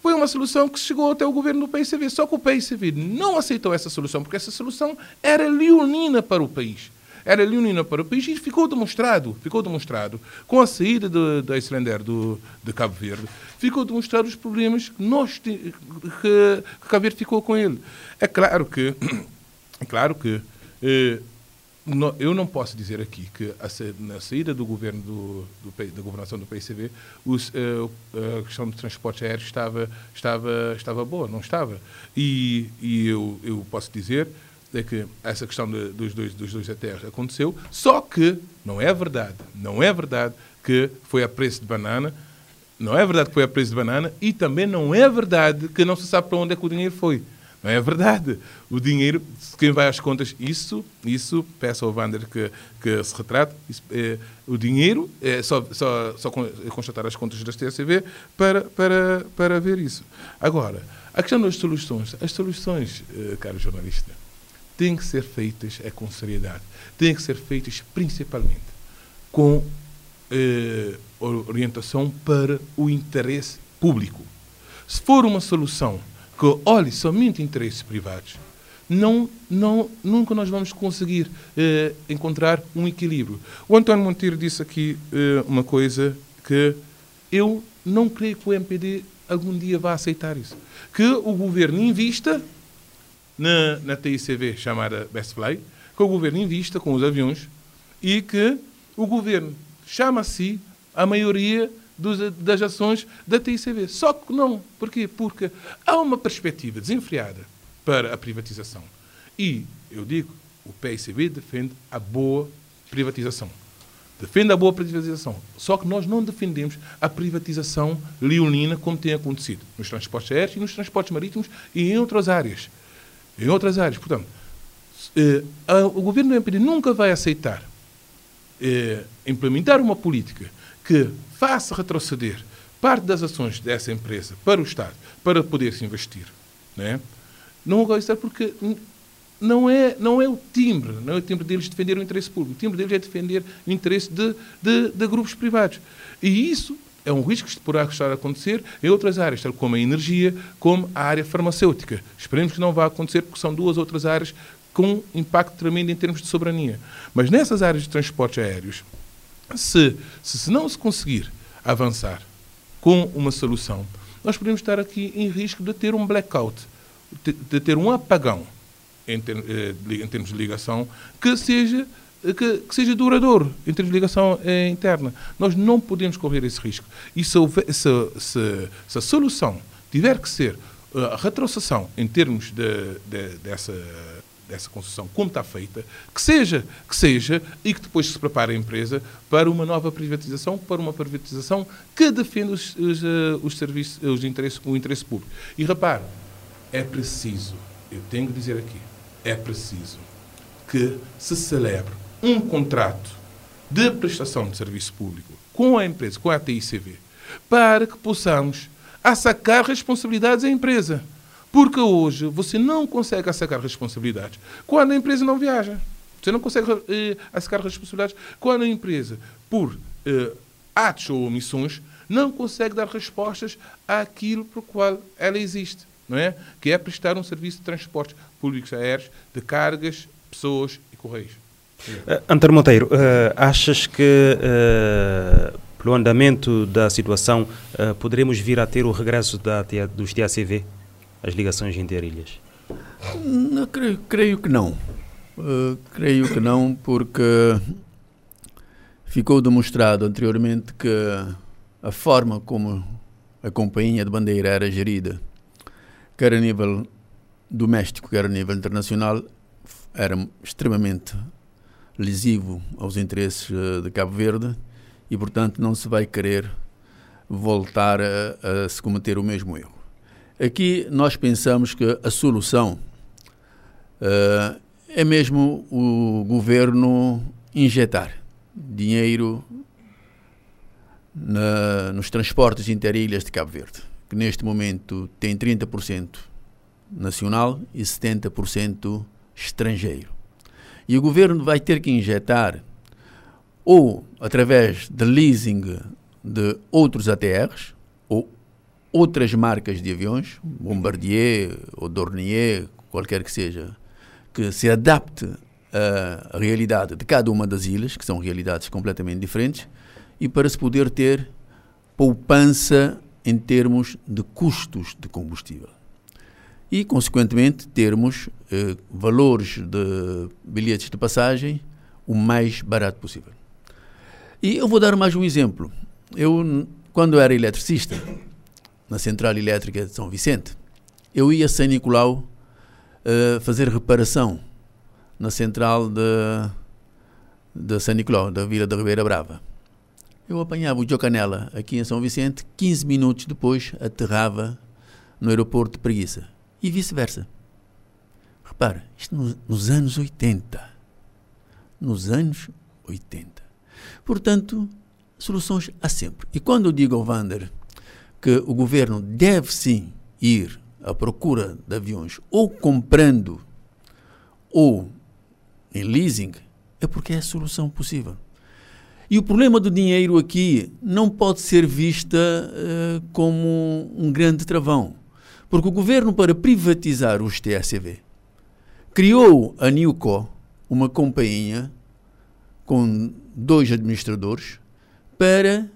foi uma solução que chegou até o governo do PICB. Só que o PICB não aceitou essa solução, porque essa solução era leonina para o país era leonina para o país e ficou demonstrado, ficou demonstrado, com a saída da Islander do, de Cabo Verde, ficou demonstrado os problemas que, nós, que, que Cabo Verde ficou com ele. É claro que, é claro que eh, eu não posso dizer aqui que a, na saída do governo do, do, da governação do PICB os, eh, a questão do transporte aéreo estava, estava, estava boa, não estava. E, e eu, eu posso dizer é que essa questão de, dos, dois, dos dois ETRs aconteceu, só que não é verdade, não é verdade que foi a preço de banana, não é verdade que foi a preço de banana e também não é verdade que não se sabe para onde é que o dinheiro foi. Não é verdade. O dinheiro, quem vai às contas, isso, isso peço ao Wander que, que se retrate, isso, é, o dinheiro, é só, só, só constatar as contas das TCV para, para, para ver isso. Agora, a questão das soluções. As soluções, eh, caro jornalista, têm que ser feitas é com seriedade. Têm que ser feitas principalmente com eh, orientação para o interesse público. Se for uma solução que olhe somente interesses privados, não, não, nunca nós vamos conseguir eh, encontrar um equilíbrio. O António Monteiro disse aqui eh, uma coisa que eu não creio que o MPD algum dia vá aceitar isso. Que o governo invista na, na TICV chamada Best Fly, que o governo invista com os aviões e que o governo chama a si a maioria dos, das ações da TICV. Só que não. Porquê? Porque há uma perspectiva desenfreada para a privatização. E, eu digo, o PICB defende a boa privatização. Defende a boa privatização. Só que nós não defendemos a privatização leonina como tem acontecido nos transportes aéreos e nos transportes marítimos e em outras áreas. Em outras áreas. Portanto, eh, o governo do MPD nunca vai aceitar eh, implementar uma política que faça retroceder parte das ações dessa empresa para o Estado, para poder se investir. Né? Não vai aceitar porque não é, não é o timbre, não é o timbre deles defender o interesse público. O timbre deles é defender o interesse de, de, de grupos privados. E isso é um risco que poderá estar a acontecer em outras áreas, tal como a energia, como a área farmacêutica. Esperemos que não vá acontecer, porque são duas outras áreas com impacto tremendo em termos de soberania. Mas nessas áreas de transportes aéreos, se, se não se conseguir avançar com uma solução, nós podemos estar aqui em risco de ter um blackout, de, de ter um apagão em, ter, eh, em termos de ligação que seja que, que, seja duradouro em termos de ligação eh, interna. Nós não podemos correr esse risco. E se, se, se, se a solução tiver que ser eh, a retrocessão em termos de, de, dessa, dessa construção, como está feita, que seja, que seja, e que depois se prepare a empresa para uma nova privatização, para uma privatização que defenda os, os, os serviços, os interesses, o interesse público. E repare, é preciso, eu tenho que dizer aqui, é preciso que se celebre um contrato de prestação de serviço público com a empresa, com a TICV, para que possamos assacar responsabilidades à empresa. Porque hoje você não consegue assacar responsabilidades quando a empresa não viaja. Você não consegue eh, assacar responsabilidades quando a empresa, por eh, atos ou omissões, não consegue dar respostas àquilo por qual ela existe não é? Que é prestar um serviço de transportes públicos aéreos de cargas, pessoas e correios. Uh, Monteiro, uh, achas que uh, pelo andamento da situação poderemos vir a ter o regresso da, dos TACV, as ligações interilhas? Não, creio, creio que não. creio que não, porque ficou demonstrado anteriormente que a forma como a companhia de bandeira era gerida quer a nível doméstico, quer a nível internacional, era extremamente lesivo aos interesses eh, de Cabo Verde e, portanto, não se vai querer voltar a, a se cometer o mesmo erro. Aqui nós pensamos que a solução uh, é mesmo o governo injetar dinheiro na, nos transportes interilhas de Cabo Verde que neste momento tem 30% nacional e 70% estrangeiro. E o governo vai ter que injetar, ou através de leasing de outros ATRs, ou outras marcas de aviões, Bombardier ou Dornier, qualquer que seja, que se adapte à realidade de cada uma das ilhas, que são realidades completamente diferentes, e para se poder ter poupança em termos de custos de combustível. E, consequentemente, termos eh, valores de bilhetes de passagem o mais barato possível. E eu vou dar mais um exemplo. Eu, quando era eletricista, na Central Elétrica de São Vicente, eu ia a São Nicolau uh, fazer reparação na central de, de São Nicolau, da Vila da Ribeira Brava. Eu apanhava o Jocanela aqui em São Vicente, 15 minutos depois aterrava no aeroporto de Preguiça. E vice-versa. Repara, isto nos, nos anos 80. Nos anos 80. Portanto, soluções há sempre. E quando eu digo ao Vander que o governo deve sim ir à procura de aviões ou comprando ou em leasing, é porque é a solução possível. E o problema do dinheiro aqui não pode ser vista uh, como um grande travão. Porque o governo, para privatizar os TSV, criou a Newco uma companhia com dois administradores para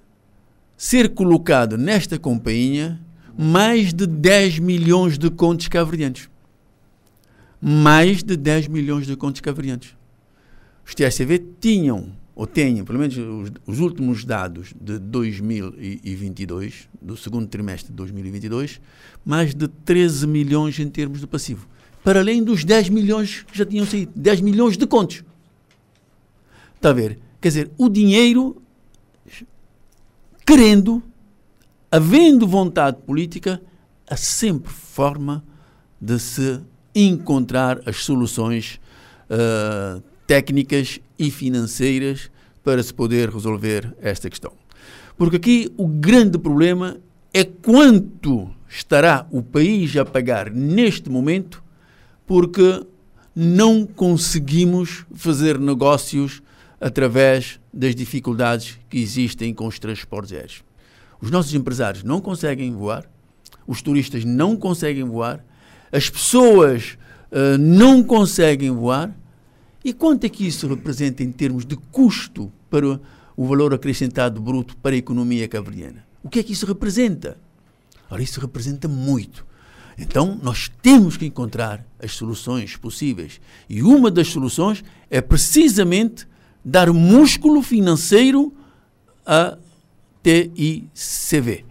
ser colocado nesta companhia mais de 10 milhões de contos caverdianos. Mais de 10 milhões de contos caverdianos. Os TSV tinham, ou têm, pelo menos os, os, últimos dados de 2022, do segundo trimestre de 2022, mais de 13 milhões em termos de passivo. Para além dos 10 milhões que já tinham saído. 10 milhões de contos. Está a ver? Quer dizer, o dinheiro, querendo, havendo vontade política, há sempre forma de se encontrar as soluções uh, técnicas e financeiras para se poder resolver esta questão. Porque aqui o grande problema é quanto estará o país a pagar neste momento, porque não conseguimos fazer negócios através das dificuldades que existem com os transportes aéreos. Os nossos empresários não conseguem voar, os turistas não conseguem voar, as pessoas uh, não conseguem voar. E quanto é que isso representa em termos de custo para o valor acrescentado bruto para a economia cabo-verdiana? O que é que isso representa? Ora, isso representa muito. Então, nós temos que encontrar as soluções possíveis. E uma das soluções é precisamente dar músculo financeiro a TICV.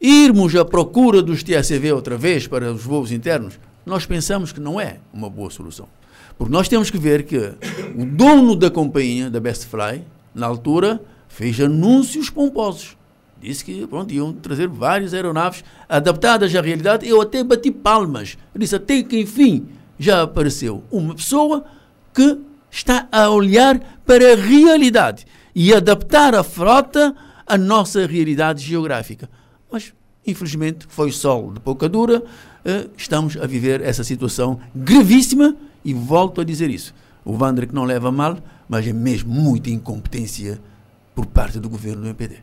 Irmos à procura dos TICV outra vez para os voos internos, nós pensamos que não é uma boa solução. Porque nós temos que ver que o dono da companhia, da Best Fly, na altura, fez anúncios pomposos. Disse que pronto, iam trazer várias aeronaves adaptadas à realidade. Eu até bati palmas. Eu disse até que, enfim, já apareceu uma pessoa que está a olhar para a realidade e adaptar a frota à nossa realidade geográfica. Mas, infelizmente, foi sol de pouca dura, eh, estamos a viver essa situação gravíssima e volto a dizer isso. O que não leva mal, mas é mesmo muita incompetência por parte do governo do MPD.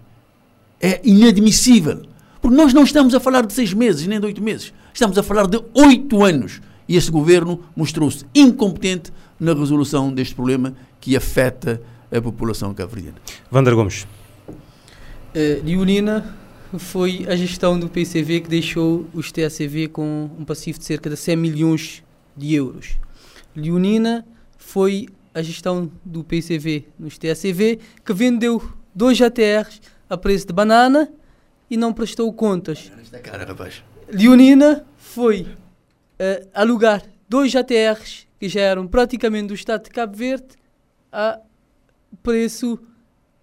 É inadmissível. Porque nós não estamos a falar de seis meses, nem de oito meses. Estamos a falar de oito anos. E esse governo mostrou-se incompetente na resolução deste problema que afeta a população cabo-verdiana. Wander Gomes. Uh, Leonina foi a gestão do PCV que deixou os TACV com um passivo de cerca de 100 milhões de euros. Leonina foi a gestão do PCV nos TACV que vendeu dois ATRs a preço de banana e não prestou contas. Cara, rapaz. Leonina foi uh, alugar dois ATRs que já eram praticamente do Estado de Cabo Verde, a preço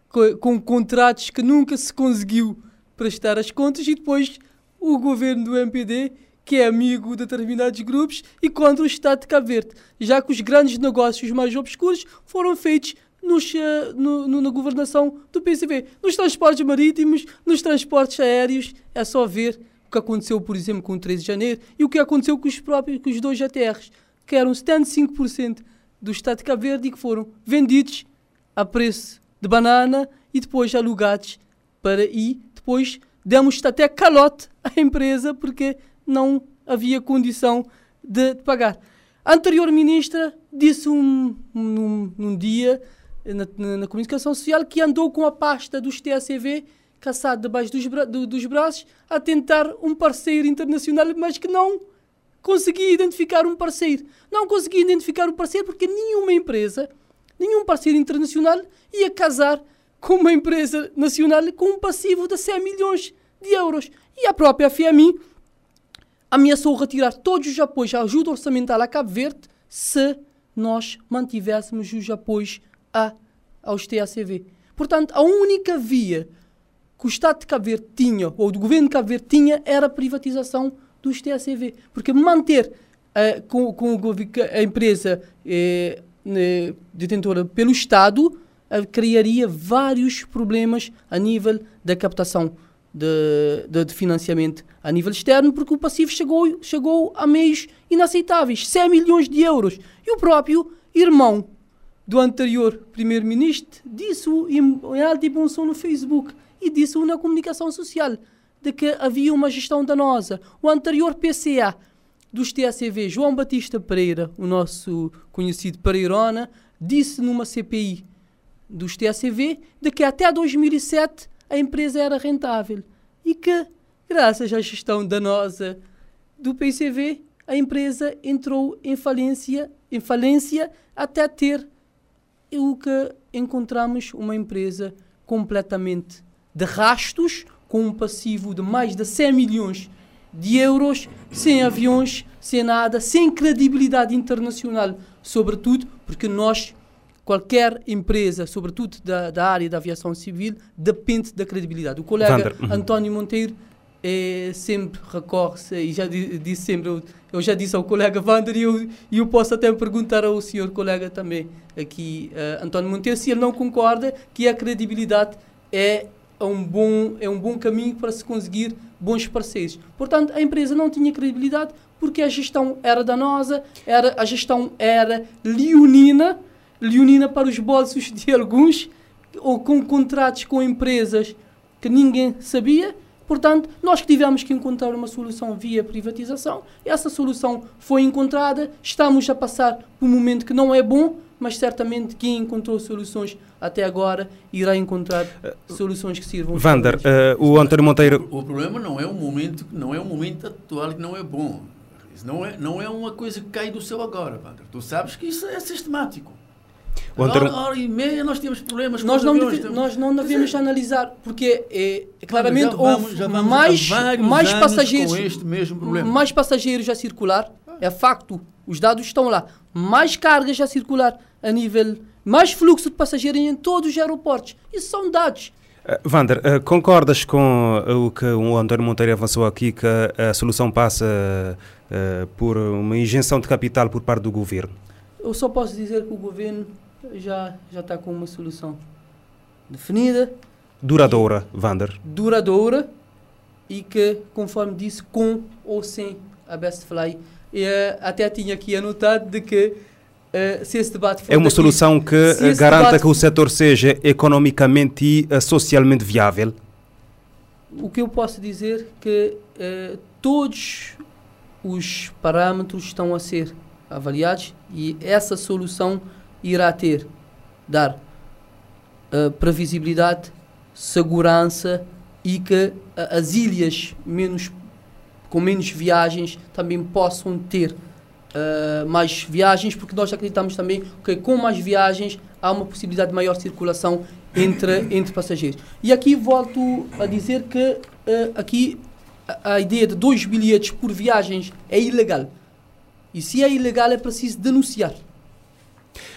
com, com contratos que nunca se conseguiu prestar as contas e depois o governo do MPD que é amigo de determinados grupos e contra o Estado de Cabo Verde, já que os grandes negócios mais obscuros foram feitos nos, uh, no, no, na governação do PCV. Nos transportes marítimos, nos transportes aéreos, é só ver o que aconteceu, por exemplo, com o 13 de janeiro e o que aconteceu com os próprios com os dois ATRs que eram 75% do Estado de Cabo Verde e que foram vendidos a preço de banana e depois alugados para e depois demos até calote à empresa porque não havia condição de, de pagar. A anterior ministra disse um, um, um dia na, na, na, comunicação social que andou com a pasta dos TACV caçado debaixo dos, bra do, dos braços a tentar um parceiro internacional, mas que não consegui identificar um parceiro. Não consegui identificar um parceiro porque nenhuma empresa, nenhum parceiro internacional ia casar com uma empresa nacional com um passivo de 100 milhões de euros. E a própria FMI ameaçou retirar todos os apoios à ajuda orçamental a Cabo Verde se nós mantivéssemos os apoios a, aos TACV. Portanto, a única via que o Estado de Cabo Verde tinha, ou do governo de Cabo Verde tinha, era a privatização dos TACV. Porque manter uh, com, com a empresa eh, detentora pelo Estado uh, criaria vários problemas a nível da captação de, de, de, financiamento a nível externo, porque o passivo chegou, chegou a meios inaceitáveis 100 milhões de euros. E o próprio irmão do anterior primeiro-ministro disse-o em, alta e bom som no Facebook e disse-o na comunicação social de que havia uma gestão danosa. O anterior PCA dos TACV, João Batista Pereira, o nosso conhecido Pereirona, disse numa CPI dos TACV de que até 2007 a empresa era rentável. E que, graças à gestão danosa do PCV, a empresa entrou em falência, em falência até ter o que encontramos uma empresa completamente de rastos, com um passivo de mais de 100 milhões de euros, sem aviões, sem nada, sem credibilidade internacional, sobretudo porque nós, qualquer empresa, sobretudo da, da área da aviação civil, depende da credibilidade. O colega uhum. António Monteiro é, sempre recorre-se, e já disse sempre, eu, eu, já disse ao colega Vander e eu, eu posso até perguntar ao senhor colega também, aqui, uh, António Monteiro, se ele não concorda que a credibilidade é um bom, é um bom caminho para se conseguir bons parceiros. Portanto, a empresa não tinha credibilidade porque a gestão era danosa, era, a gestão era leonina, leonina para os bolsos de alguns, ou com contratos com empresas que ninguém sabia. Portanto, nós que tivemos que encontrar uma solução via privatização, essa solução foi encontrada, estamos a passar por um momento que não é bom, mas certamente quem encontrou soluções até agora irá encontrar soluções que sirvam. Vander, uh, o António Monteiro. O, o, problema não é o momento, não é o momento atual que não é bom. Isso não é, não é uma coisa que cai do céu agora, Vander. Tu sabes que isso é sistemático. O hora, hora e meia nós temos problemas nós não aviões, deve, Nós não devemos dizer, analisar, porque é, claramente vamos, houve mais, mais passageiros mais passageiros a circular, é facto, os dados estão lá, mais cargas a circular a nível, mais fluxo de passageiros em todos os aeroportos. Isso são dados. Uh, Vander, uh, concordas com uh, o que o António Monteiro avançou aqui, que a solução passa por uma injeção de capital por parte do governo? Eu só posso dizer que o governo já, já está com uma solução definida. Duradoura, Vander. Duradoura e que, conforme disse, com ou sem a Best Fly. E, até tinha aqui anotado de que Uh, se esse debate for é uma daqui, solução que eh, garanta que o setor seja economicamente e uh, socialmente viável? O que eu posso dizer que uh, todos os parâmetros estão a ser avaliados e essa solução irá ter dar previsibilidade, segurança e que as ilhas menos com menos viagens também possam ter uh, mais viagens, porque nós acreditamos também que com mais viagens há uma possibilidade de maior circulação entre, entre passageiros. E aqui volto a dizer que uh, aqui a, a, ideia de dois bilhetes por viagens é ilegal. E se é ilegal é preciso denunciar.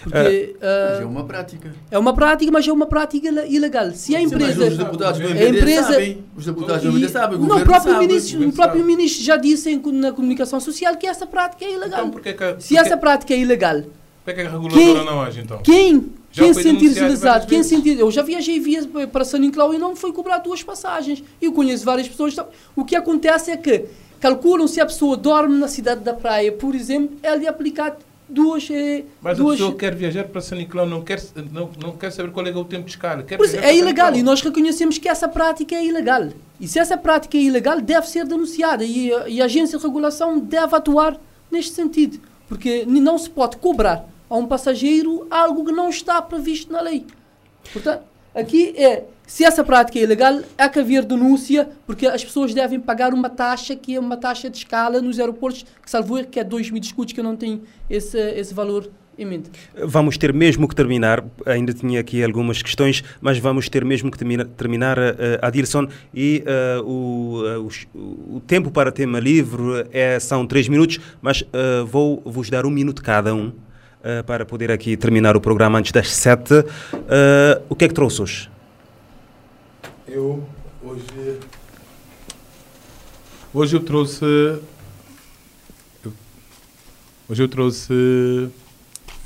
Porque, uh, é uma prática. É uma prática, mas é uma prática ilegal. Se a empresa. Sim, os deputados do MPD a empresa, sabem. Os deputados do MPD sabem. O, não, o próprio, sabe, ministro, o próprio ministro já disse em, na comunicação social que essa prática é ilegal. Então, porque que, Se essa prática é ilegal. Por que a reguladora quem, não age então? Quem? quem se sentir utilizado? Quem sentir. Eu já viajei via para São Nicolau e não foi cobrar duas passagens. Eu conheço várias pessoas. O que acontece é que calculam se a pessoa dorme na cidade da praia, por exemplo, é lhe aplicado duas. Eh, Mas duas... a pessoa quer viajar para São Nicolau, não quer, não, não quer saber qual é, o tempo de escala. Quer é ilegal e nós reconhecemos que essa prática é ilegal. E se essa prática é ilegal, deve ser denunciada e, e a agência de regulação deve atuar neste sentido. Porque não se pode cobrar a um passageiro algo que não está previsto na lei. Portanto, aqui é se essa prática é ilegal, há que haver denúncia, porque as pessoas devem pagar uma taxa que é uma taxa de escala nos aeroportos, que salvo que é 2 mil escudos, que eu não tenho esse, esse valor em mente. Vamos ter mesmo que terminar, ainda tinha aqui algumas questões, mas vamos ter mesmo que termina, terminar, uh, Adilson, e uh, o, uh, o, tempo para tema livre é, são 3 minutos, mas vou vos dar um minuto cada um para poder aqui terminar o programa antes das 7. o que é que trouxe hoje? Eu hoje. Hoje eu trouxe. hoje eu trouxe.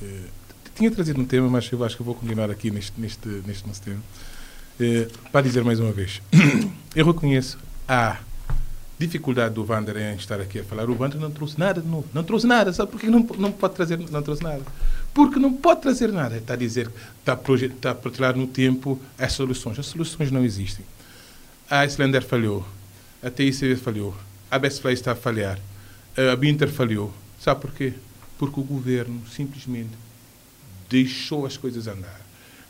Eh, tinha trazido um tema, mas eu acho que vou continuar aqui neste, neste, neste nosso tema. Para dizer mais uma vez, [COUGHS] eu reconheço a dificuldade do Wander em estar aqui a falar. O Wander não trouxe nada de novo. Não trouxe nada. Sabe por que não, não pode trazer? Não trouxe nada. Porque não pode trazer nada. Está a dizer, está a, está a projetar no tempo as soluções. As soluções não existem. A Islander falhou. A TICV falhou. A Bestfly está a falhar. a Binter falhou. Sabe porquê? Porque o governo simplesmente deixou as coisas andar.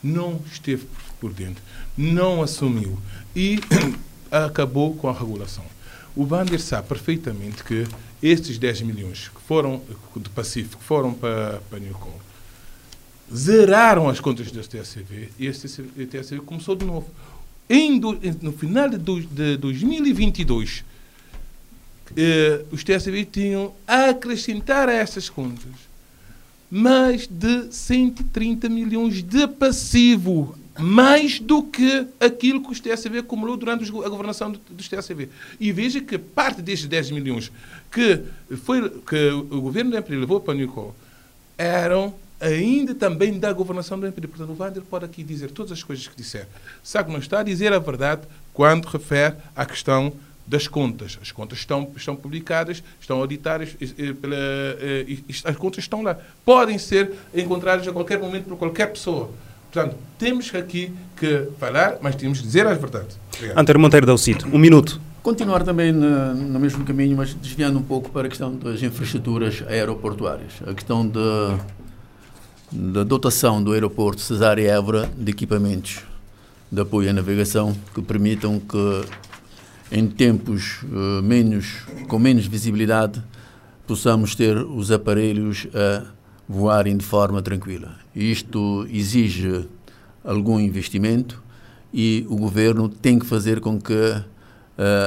Não esteve por dentro. Não assumiu. E [COUGHS] acabou com a regulação. O Bander sabe perfeitamente que estes 10 milhões que foram do Pacífico foram para, para Newcom zeraram as contas do TSCV e este TSCV começou de novo. Em no final de, de 2022, eh, os TSCV tinham a acrescentar a estas contas mais de 130 milhões de passivo mais do que aquilo que os TSV acumulou durante a governação dos TSV. E veja que parte destes 10 milhões que, foi, que o governo do MPD levou para o Nicol eram ainda também da governação do MPD. Portanto, o Wander pode aqui dizer todas as coisas que disser. Sabe que não está a dizer a verdade quando refere à questão das contas. As contas estão, estão publicadas, estão auditadas, pela, as contas estão lá. Podem ser encontradas a qualquer momento por qualquer pessoa. Portanto, temos aqui que falar, mas temos que dizer as verdades. Antero Monteiro Dalcito, um minuto. Continuar também no, no, mesmo caminho, mas desviando um pouco para a questão das infraestruturas aeroportuárias. A questão da dotação do aeroporto Cesária Évora de equipamentos de apoio à navegação que permitam que, em tempos uh, menos, com menos visibilidade, possamos ter os aparelhos a voarem de forma tranquila. Isto exige algum investimento e o governo tem que fazer com que uh,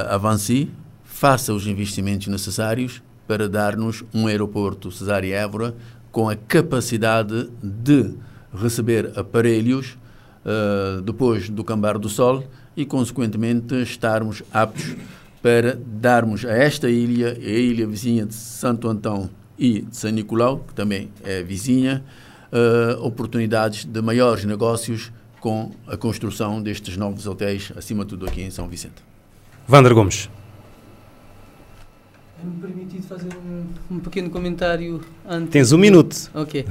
avance, faça os investimentos necessários para dar-nos um aeroporto Cesária Évora com a capacidade de receber aparelhos uh, depois do cambar do sol e, consequentemente, estarmos aptos para darmos a esta ilha, a ilha vizinha de Santo Antão e de São Nicolau, que também é vizinha, uh, oportunidades de maiores negócios com a construção destes novos hotéis, acima de tudo aqui em São Vicente. Wander Gomes. É-me permitido fazer um, um, pequeno comentário antes. Tens um minuto. Ok.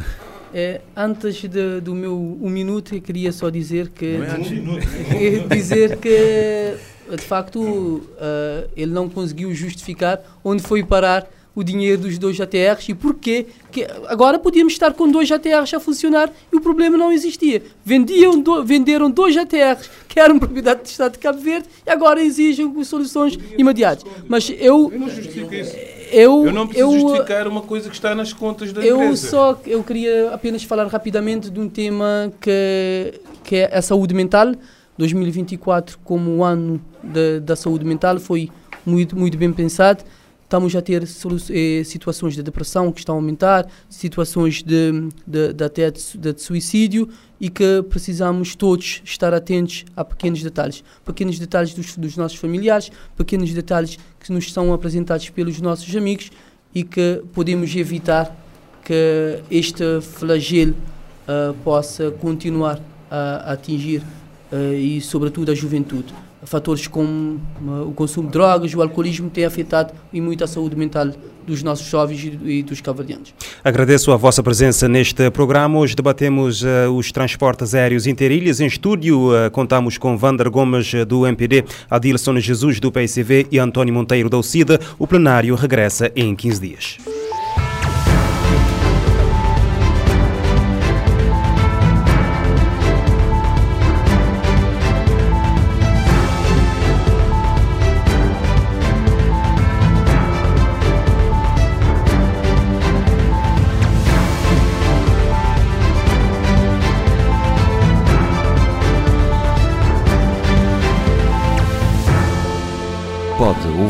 É, antes de, do meu um minuto, eu queria só dizer que. Não é antes [LAUGHS] dizer que, de facto, uh, ele não conseguiu justificar onde foi parar o dinheiro dos dois ATRs e porquê que agora podíamos estar com dois ATRs a funcionar e o problema não existia. Vendiam do, venderam dois ATRs que eram propriedade do Estado de Cabo Verde e agora exigem soluções imediatas. Mas eu... Eu não justifico isso. Eu, eu não preciso eu, justificar uma coisa que está nas contas da eu empresa. Só, eu queria apenas falar rapidamente de um tema que, que é a saúde mental. 2024 como o ano da, da saúde mental foi muito, muito bem pensado estamos a ter eh, situações de depressão que estão a aumentar, situações de, de, de até de, de, suicídio e que precisamos todos estar atentos a pequenos detalhes. Pequenos detalhes dos, dos nossos familiares, pequenos detalhes que nos são apresentados pelos nossos amigos e que podemos evitar que este flagelo uh, possa continuar a, a atingir uh, e, sobretudo, a juventude fatores como uh, o consumo de drogas, o alcoolismo têm afetado e muito a saúde mental dos nossos jovens e, dos cavalheiros. Agradeço a vossa presença neste programa. Hoje debatemos uh, os transportes aéreos interilhas. Em estúdio uh, contamos com Vander Gomes do MPD, Adilson Jesus do PSV e António Monteiro da UCIDA. O plenário regressa em 15 dias.